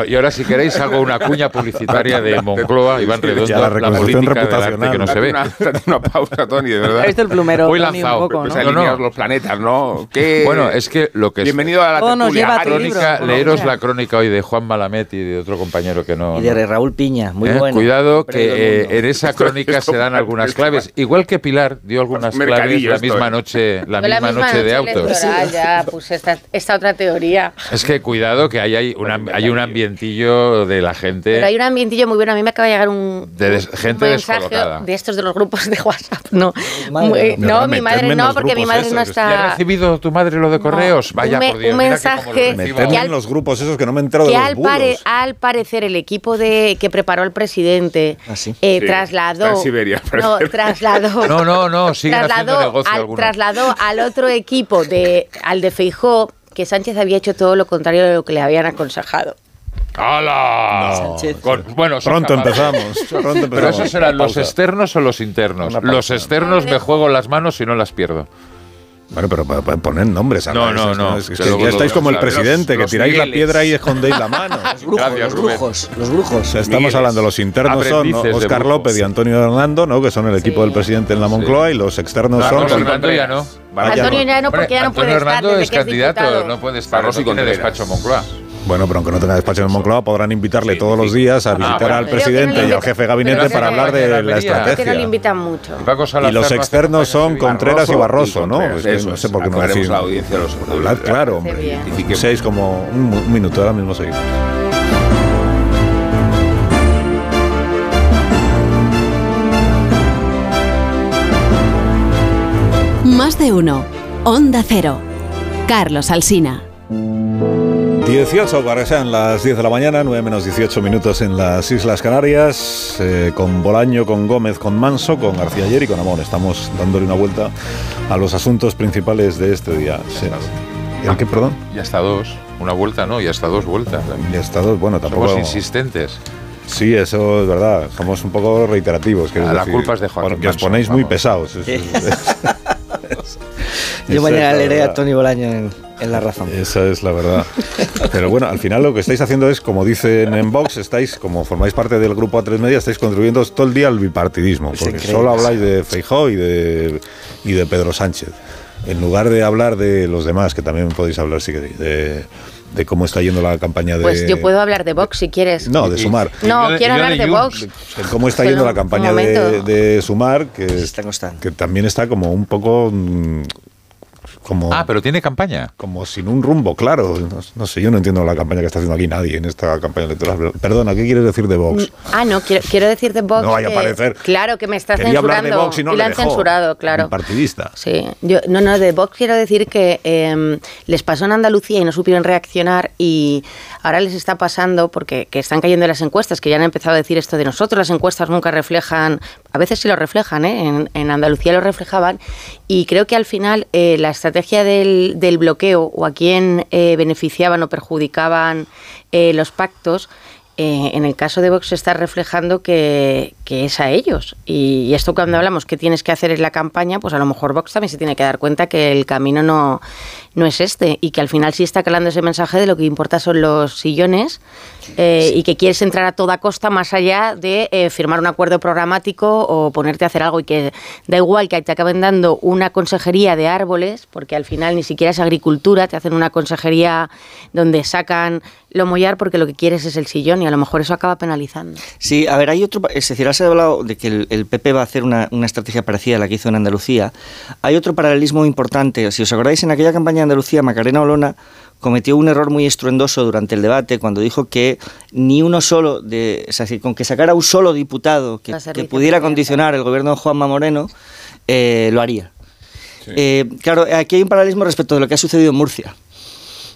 Y ahora, si queréis, hago una cuña publicitaria de Moncloa, Iván Redondo, Ya, la la, política del arte reputacional. que no se ve. Una, una pausa, Tony, de verdad. Visto el plumero, Muy Tony, un lanzado. poco, ¿no? Pues No, alineados no. los planetas, ¿no? ¿Qué- Bueno, es que lo que es- Bienvenido a la tertulia. lleva a tu crónica, libro. leeros la crónica hoy de Juan Malamet y de otro compañero que no. Y de Raúl Piña, muy Eh, bueno. Cuidado del que eh, en esa crónica se dan algunas esto claves. Igual que Pilar dio algunas claves Mercadillo la misma eh. noche, la Fue misma noche de autos. ya, *laughs* pues esta, esta otra teoría. Es que cuidado que hay, hay, una- hay un ambientillo de la gente. Pero hay un ambientillo muy bueno. A mí me acaba de llegar un, De des- un gente mensaje descolocada. de estos de los grupos de WhatsApp. No, Madre, no, a mi madre no, porque mi madre no esos. ¿Ya ha está. recibido tu madre lo de correos? Vaya un por Dios. un que mensaje al- en los grupos esos que no me entero de que los al, pare- al parecer el equipo de que preparó el presidente eh, Sí, está trasladó en Siberia, no. Trasladó *laughs* No, no, no, siguen haciendo trasladó negocio al, algunos. trasladó al otro equipo de al de Feijó que Sánchez había hecho todo lo contrario de lo que le habían aconsejado. ¡Hala! Con- bueno, *laughs* Pronto empezamos. Pronto Pero empezamos. esos eran los externos o los internos. Los externos me juego las manos y no las pierdo. Bueno, pero poned nombres. a No, la- no, no, Es, que que ya lo- estáis como el los- presidente, que los tiráis la Migueles. piedra y escondéis la mano. *laughs* Los brujos, Gracias, los brujos, los brujos. O sea, estamos Migueles. hablando, los internos son Oscar. López y Antonio Hernando, ¿no? que son el equipo del presidente en la Moncloa, y los externos No, son... Hernando ya no. Antonio no, porque ya no puede estar Hernando desde es que candidato, no puede estar, no y tiene Contreras. despacho en Moncloa. Bueno, pero aunque no tenga despacho en Moncloa, podrán invitarle todos los días a visitar bueno. al no presidente y al jefe de gabinete para hablar de la Almería. Que no le estrategia. invitan mucho. Paco Y los externos son. Contreras y Barroso, ¿no? Contreras, Es que no sé por qué no decir. la audiencia de los- Hablad claro, hombre. Seis como un, un minuto, ahora mismo seguimos. Más de uno. Onda Cero. Carlos Alsina. 18 para que sean las 10 de la mañana, 9 menos 18 minutos en las Islas Canarias, eh, con Bolaño, con Gómez, con Manso, con García Ayer y con Amón. Estamos dándole una vuelta a los asuntos principales de este día. Sí. ¿El qué, perdón? Y hasta dos. Una vuelta no, y hasta dos vueltas. Y hasta dos, bueno, tampoco... Somos insistentes. Sí, eso es verdad. Somos un poco reiterativos. quiero Ah, la decir. culpa es de Joaquín Porque os Manso, ponéis muy pesados. Es- *laughs* *laughs* es- Yo mañana leeré a. Tony Bolaño en, en La Razón. Esa es la verdad. Pero bueno, al final lo que estáis haciendo es, como dicen en Vox, estáis, como formáis parte del grupo A3 Media, estáis contribuyendo todo el día al bipartidismo. Es porque increíble. solo habláis de Feijó y de, y de Pedro Sánchez. En lugar de hablar de los demás, que también podéis hablar si queréis, de, de cómo está yendo la campaña de... Pues yo puedo hablar de Vox si quieres. No, de Sumar. No, quiero hablar de. Vox. De cómo está yendo la campaña de, de Sumar, que, es- Está constante. que también está como un poco... Como, Ah, pero tiene campaña. como sin un rumbo claro. No, no sé, yo no entiendo la campaña que está haciendo aquí nadie en esta campaña electoral. Perdona, ¿qué quieres decir de Vox? Ah, no, quiero, quiero decir de Vox. No vaya a parecer. Claro, que me está Quería hablar de censurando. Vox y no y le la han dejó. censurado, claro. Un partidista. Sí, yo, no, no, de Vox quiero decir que eh, les pasó en Andalucía y no supieron reaccionar y ahora les está pasando porque que están cayendo las encuestas, que ya han empezado a decir esto de nosotros, las encuestas nunca reflejan, a veces sí lo reflejan, ¿eh? en, en Andalucía lo reflejaban y creo que al final eh, la estrategia del, bloqueo o a quién eh, beneficiaban o perjudicaban eh, los pactos eh, en el caso de Vox se está reflejando que, que es a ellos. Y, y esto cuando hablamos que tienes que hacer en la campaña, pues a lo mejor Vox también se tiene que dar cuenta que el camino no, no es este y que al final sí está calando ese mensaje de lo que importa son los sillones eh, y que quieres entrar a toda costa más allá de eh, firmar un acuerdo programático o ponerte a hacer algo y que da igual que te acaben dando una consejería de árboles, porque al final ni siquiera es agricultura, te hacen una consejería donde sacan lo mollar porque lo que quieres es el sillón y a lo mejor eso acaba penalizando. Sí, a ver, hay otro. Es decir, has hablado de que el, el PP va a hacer una, una estrategia parecida a la que hizo en Andalucía. Hay otro paralelismo importante. Si os acordáis, en aquella campaña Andalucía, Macarena Olona cometió un error muy estruendoso durante el debate cuando dijo que ni uno solo, de, o sea, con que sacara un solo diputado que, pudiera condicionar el gobierno de Juanma Moreno, eh, lo haría. Eh, claro, aquí hay un paralelismo respecto de lo que ha sucedido en Murcia.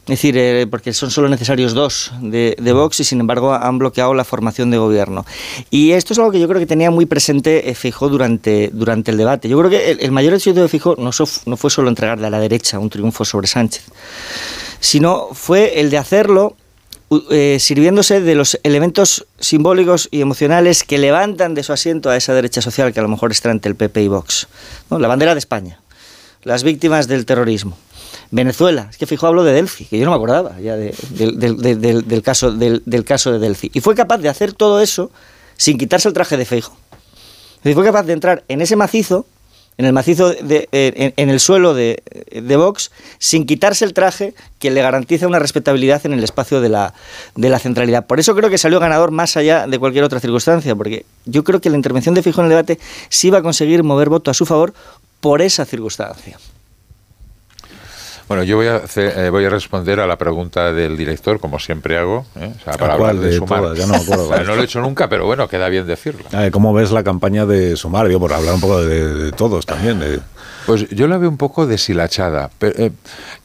Es decir, eh, porque son solo necesarios dos de, Vox y sin embargo han bloqueado la formación de gobierno. Y esto es algo que yo creo que tenía muy presente eh, Feijóo durante, durante el debate. Yo creo que el, mayor éxito de Feijóo no, fue solo entregarle a la derecha un triunfo sobre Sánchez, sino fue el de hacerlo eh, sirviéndose de los elementos simbólicos y emocionales que levantan de su asiento a esa derecha social que a lo mejor está entre el PP y Vox. La bandera de España, las víctimas del terrorismo. Venezuela, es que fijo hablo de Delphi, que yo no me acordaba ya de- del- del- caso, del, del caso de Delphi. Y fue capaz de hacer todo eso sin quitarse el traje de Feijo. Decir, fue capaz de entrar en ese macizo, en el macizo, de, en, el suelo de, de Vox, sin quitarse el traje que le garantiza una respetabilidad en el espacio de la, de la centralidad. Por eso creo que salió ganador más allá de cualquier otra circunstancia, porque yo creo que la intervención de Fijo en el debate sí va a conseguir mover voto a su favor por esa circunstancia. Bueno, yo voy a, hacer- eh, voy a responder a la pregunta del director, como siempre hago. ¿eh? O sea, para hablar de, de sumar. todas? Ya no acuerdo. *laughs* No lo he hecho nunca, pero bueno, queda bien decirlo. A ver, ¿Cómo ves la campaña de Sumar? Digo, por hablar un poco de, de todos también. de- Pues yo la veo un poco deshilachada. pero, eh,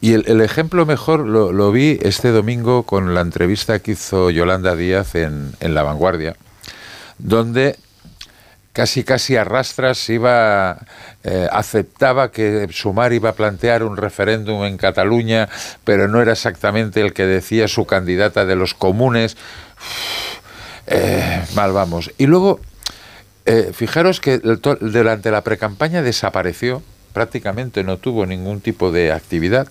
y el, el ejemplo mejor lo, lo vi este domingo con la entrevista que hizo Yolanda Díaz en, en La Vanguardia, donde casi casi a rastras iba eh, aceptaba que Sumar iba a plantear un referéndum en Cataluña, pero no era exactamente el que decía su candidata de los comunes. Eh, mal vamos. Y luego, eh, fijaros que durante la precampaña desapareció prácticamente no tuvo ningún tipo de actividad.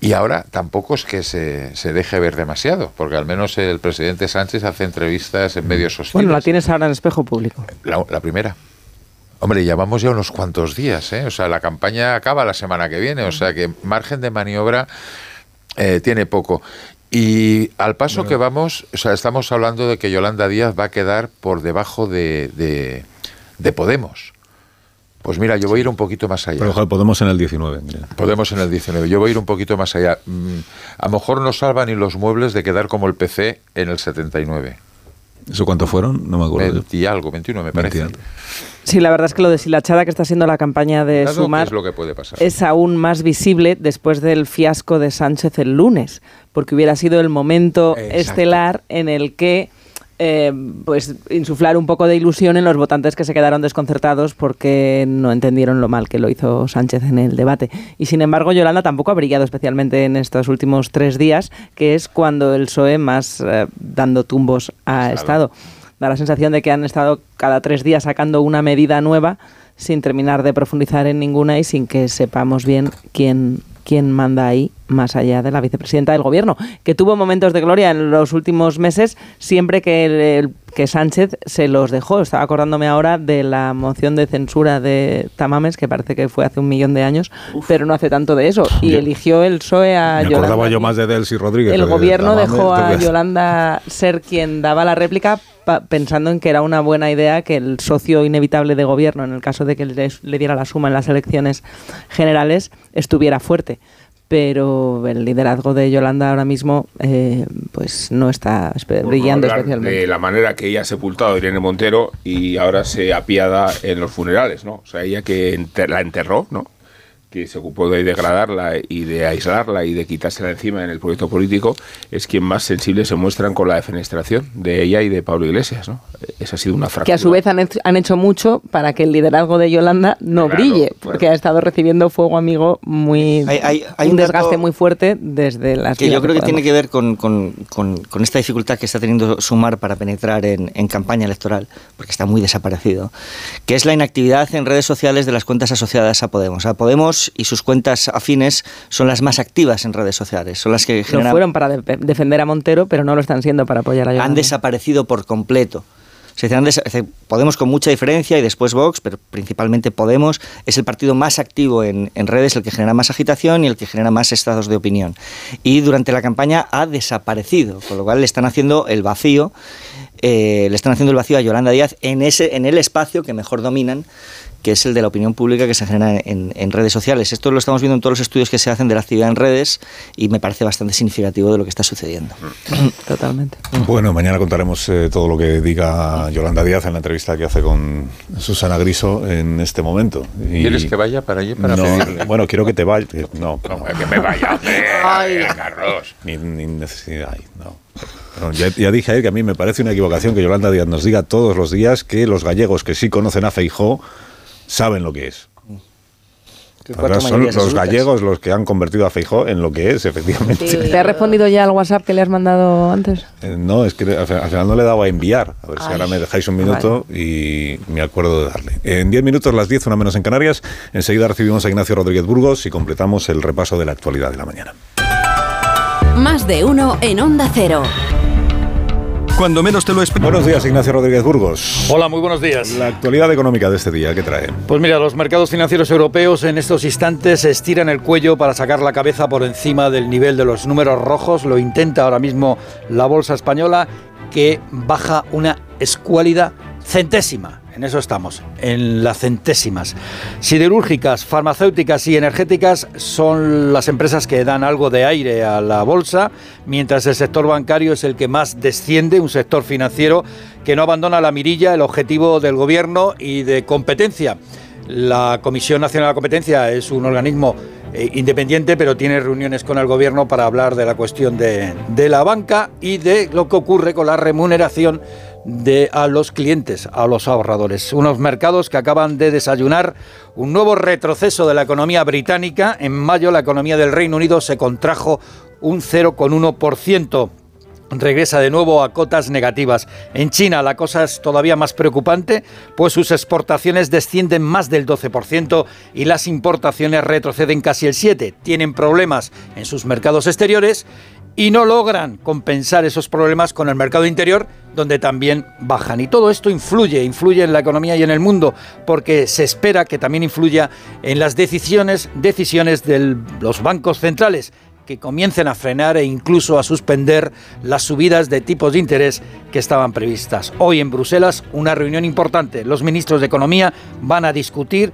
Y ahora tampoco es que se, se, deje ver demasiado, porque al menos el presidente Sánchez hace entrevistas en medios sociales. Bueno, la tienes ahora en espejo público. La, la primera. Hombre, llevamos ya unos cuantos días, ¿eh? O sea, la campaña acaba la semana que viene, o sea que margen de maniobra eh, tiene poco. Y al paso que vamos, o sea, estamos hablando de que Yolanda Díaz va a quedar por debajo de, de, de Podemos. Pues mira, yo voy a ir un poquito más allá. Pero Podemos en el 19. Mira. Podemos en el 19. Yo voy a ir un poquito más allá. Mm, a lo mejor no salvan ni los muebles de quedar como el PC en el 79. ¿Eso cuánto fueron? No me acuerdo. 20 y algo, 21 me parece. 20 Sí, la verdad es que lo deshilachada que está siendo la campaña de Claro, Sumar ¿qué es lo que puede pasar? es aún más visible después del fiasco de Sánchez el lunes, porque hubiera sido el momento Exacto. estelar en el que eh, pues insuflar un poco de ilusión en los votantes que se quedaron desconcertados porque no entendieron lo mal que lo hizo Sánchez en el debate. Y sin embargo, Yolanda tampoco ha brillado especialmente en estos últimos tres días, que es cuando el PSOE más eh, dando tumbos ha estado. Da la sensación de que han estado cada tres días sacando una medida nueva sin terminar de profundizar en ninguna y sin que sepamos bien quién, quién manda ahí más allá de la vicepresidenta del gobierno, que tuvo momentos de gloria en los últimos meses siempre que, el- el- que Sánchez se los dejó. Estaba acordándome ahora de la moción de censura de Tamames, que parece que fue hace un millón de años, pero no hace tanto de eso. Y Yo- eligió el PSOE a Me acordaba Yolanda yo más de Delcy Rodríguez. el de gobierno dejó a Yolanda ser quien daba la réplica pensando en que era una buena idea que el socio inevitable de gobierno, en el caso de que le, le diera la suma en las elecciones generales, estuviera fuerte. Pero el liderazgo de Yolanda ahora mismo eh, pues no está brillando especialmente. De la manera que ella ha sepultado a Irene Montero y ahora se apiada en los funerales, ¿no? O sea, ella que enter- la enterró, ¿no? Que se ocupó de degradarla y de aislarla y de quitársela encima en el proyecto político, es quien más sensible se muestran con la defenestración de ella y de Pablo Iglesias, ¿no? Esa ha sido una fractura. que a su vez han, hecho- han hecho mucho para que el liderazgo de Yolanda no Claro, brille, claro. porque ha estado recibiendo fuego amigo muy Hay- hay- hay un desgaste muy fuerte desde las que yo creo que tiene que ver con, con- con- con esta dificultad que está teniendo Sumar para penetrar en, en campaña electoral, porque está muy desaparecido, que es la inactividad en redes sociales de las cuentas asociadas a Podemos. A Podemos y sus cuentas afines son las más activas en redes sociales, son las que Lo generan fueron para de- defender a Montero, pero no lo están siendo para apoyar a Yolanda. han desaparecido por completo. Podemos con mucha diferencia y después Vox, pero principalmente Podemos, es el partido más activo en, en redes, el que genera más agitación y el que genera más estados de opinión. Y durante la campaña ha desaparecido, con lo cual le están haciendo el vacío, eh, le están haciendo el vacío a Yolanda Díaz en, ese, en el espacio que mejor dominan que es el de la opinión pública que se genera en, en redes sociales. Esto lo estamos viendo en todos los estudios que se hacen de la actividad en redes y me parece bastante significativo de lo que está sucediendo. *coughs* Totalmente. Bueno, mañana contaremos eh, todo lo que diga Yolanda Díaz en la entrevista que hace con Susana Griso en este momento. Y- ¿Quieres que vaya para allí para No, pedirle? Bueno, quiero que te vayas. No, no, que me vaya. Ay. Carlos. Ni, ni necesidad hay, no. Pero ya, ya dije ayer que a mí me parece una equivocación que Yolanda Díaz nos diga todos los días que los gallegos que sí conocen a Feijó saben lo que es. Ahora son los absolutas. gallegos los que han convertido a Feijó en lo que es, efectivamente. ¿Te ha respondido ya al WhatsApp que le has mandado antes? Eh, No, es que al final al final no le he dado a enviar. A ver si ahora me dejáis un minuto y me acuerdo de darle. En 10 minutos, las 10, una menos en Canarias. Enseguida recibimos a Ignacio Rodríguez Burgos y completamos el repaso de la actualidad de la mañana. Más de uno en Onda Cero. Cuando menos te lo esperas. Buenos días, Ignacio Rodríguez Burgos. Hola, muy buenos días. La actualidad económica de este día, ¿qué trae? Pues mira, los mercados financieros europeos en estos instantes estiran el cuello para sacar la cabeza por encima del nivel de los números rojos. Lo intenta ahora mismo la bolsa española, que baja una escuálida centésima. En eso estamos, en las centésimas. Siderúrgicas, farmacéuticas y energéticas son las empresas que dan algo de aire a la bolsa, mientras el sector bancario es el que más desciende, un sector financiero que no abandona la mirilla, el objetivo del gobierno y de competencia. La Comisión Nacional de la Competencia es un organismo eh, independiente, pero tiene reuniones con el gobierno para hablar de la cuestión de, de la banca y de lo que ocurre con la remuneración de a los clientes, a los ahorradores. Unos mercados que acaban de desayunar un nuevo retroceso de la economía británica. En mayo la economía del Reino Unido se contrajo un 0,1%. regresa de nuevo a cotas negativas. En China la cosa es todavía más preocupante, pues sus exportaciones descienden más del 12% y las importaciones retroceden casi el 7%. Tienen problemas en sus mercados exteriores y no logran compensar esos problemas con el mercado interior, donde también bajan. Y todo esto influye, influye en la economía y en el mundo, porque se espera que también influya en las decisiones, decisiones de los bancos centrales que comiencen a frenar e incluso a suspender las subidas de tipos de interés que estaban previstas. Hoy en Bruselas una reunión importante. Los ministros de Economía van a discutir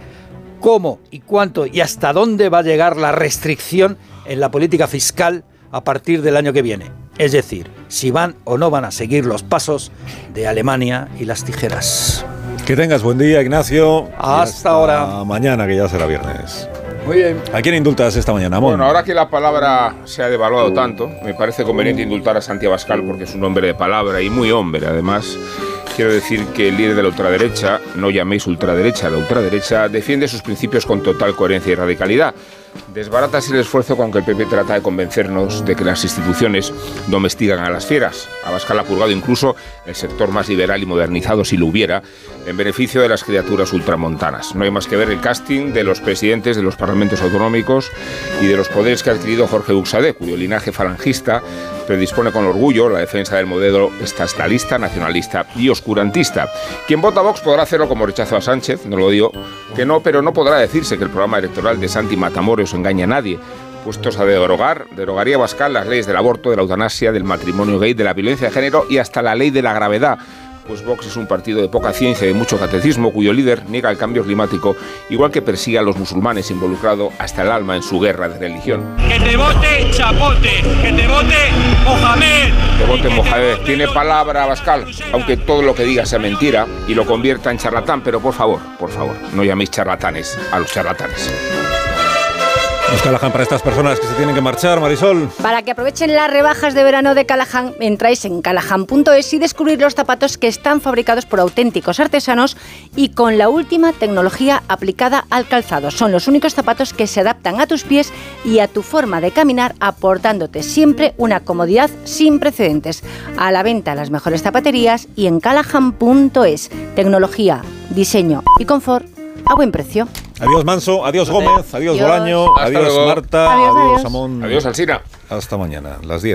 cómo y cuánto y hasta dónde va a llegar la restricción en la política fiscal a partir del año que viene. Es decir, si van o no van a seguir los pasos de Alemania y las tijeras. Que tengas buen día, Ignacio. Hasta, ahora. Mañana, que ya será viernes. Muy bien. ¿A quién indultas esta mañana, Mon? Bueno, ahora que la palabra se ha devaluado tanto, me parece conveniente indultar a Santiago Abascal porque es un hombre de palabra y muy hombre, además. Quiero decir que el líder de la ultraderecha, no llaméis ultraderecha, la ultraderecha defiende sus principios con total coherencia y radicalidad. Desbarata así el esfuerzo con que el PP trata de convencernos de que las instituciones domestican a las fieras. Abascal ha purgado incluso el sector más liberal y modernizado, si lo hubiera, en beneficio de las criaturas ultramontanas. No hay más que ver el casting de los presidentes de los parlamentos autonómicos y de los poderes que ha adquirido Jorge Buxadé, cuyo linaje falangista predispone con orgullo la defensa del modelo estatalista, nacionalista y oscurantista. Quien vota a Vox podrá hacerlo como rechazo a Sánchez, no lo digo que no, pero no podrá decirse que el programa electoral de Santi Matamoros engaña a nadie. Puestos a derogar, derogaría Bascal las leyes del aborto, de la eutanasia, del matrimonio gay, de la violencia de género y hasta la ley de la gravedad pues Vox es un partido de poca ciencia y de mucho catecismo cuyo líder niega el cambio climático, igual que persigue a los musulmanes involucrado hasta el alma en su guerra de religión. Que te vote Chapote, que te vote Mohamed. Que vote Mohamed. Tiene palabra Bascal, aunque todo lo que diga sea mentira y lo convierta en charlatán, pero por favor, por favor, no llaméis charlatanes a los charlatanes. Los Callahan para estas personas que se tienen que marchar, Marisol. Para que aprovechen las rebajas de verano de Callahan, entráis en callahan.es y descubrir los zapatos que están fabricados por auténticos artesanos y con la última tecnología aplicada al calzado. Son los únicos zapatos que se adaptan a tus pies y a tu forma de caminar, aportándote siempre una comodidad sin precedentes. A la venta las mejores zapaterías y en callahan.es. Tecnología, diseño y confort a buen precio. Adiós Manso, adiós Gómez, adiós Adiós. Bolaño, adiós. Marta, Adiós, adiós adiós. Amón. Adiós Alsina. Hasta mañana, las 10.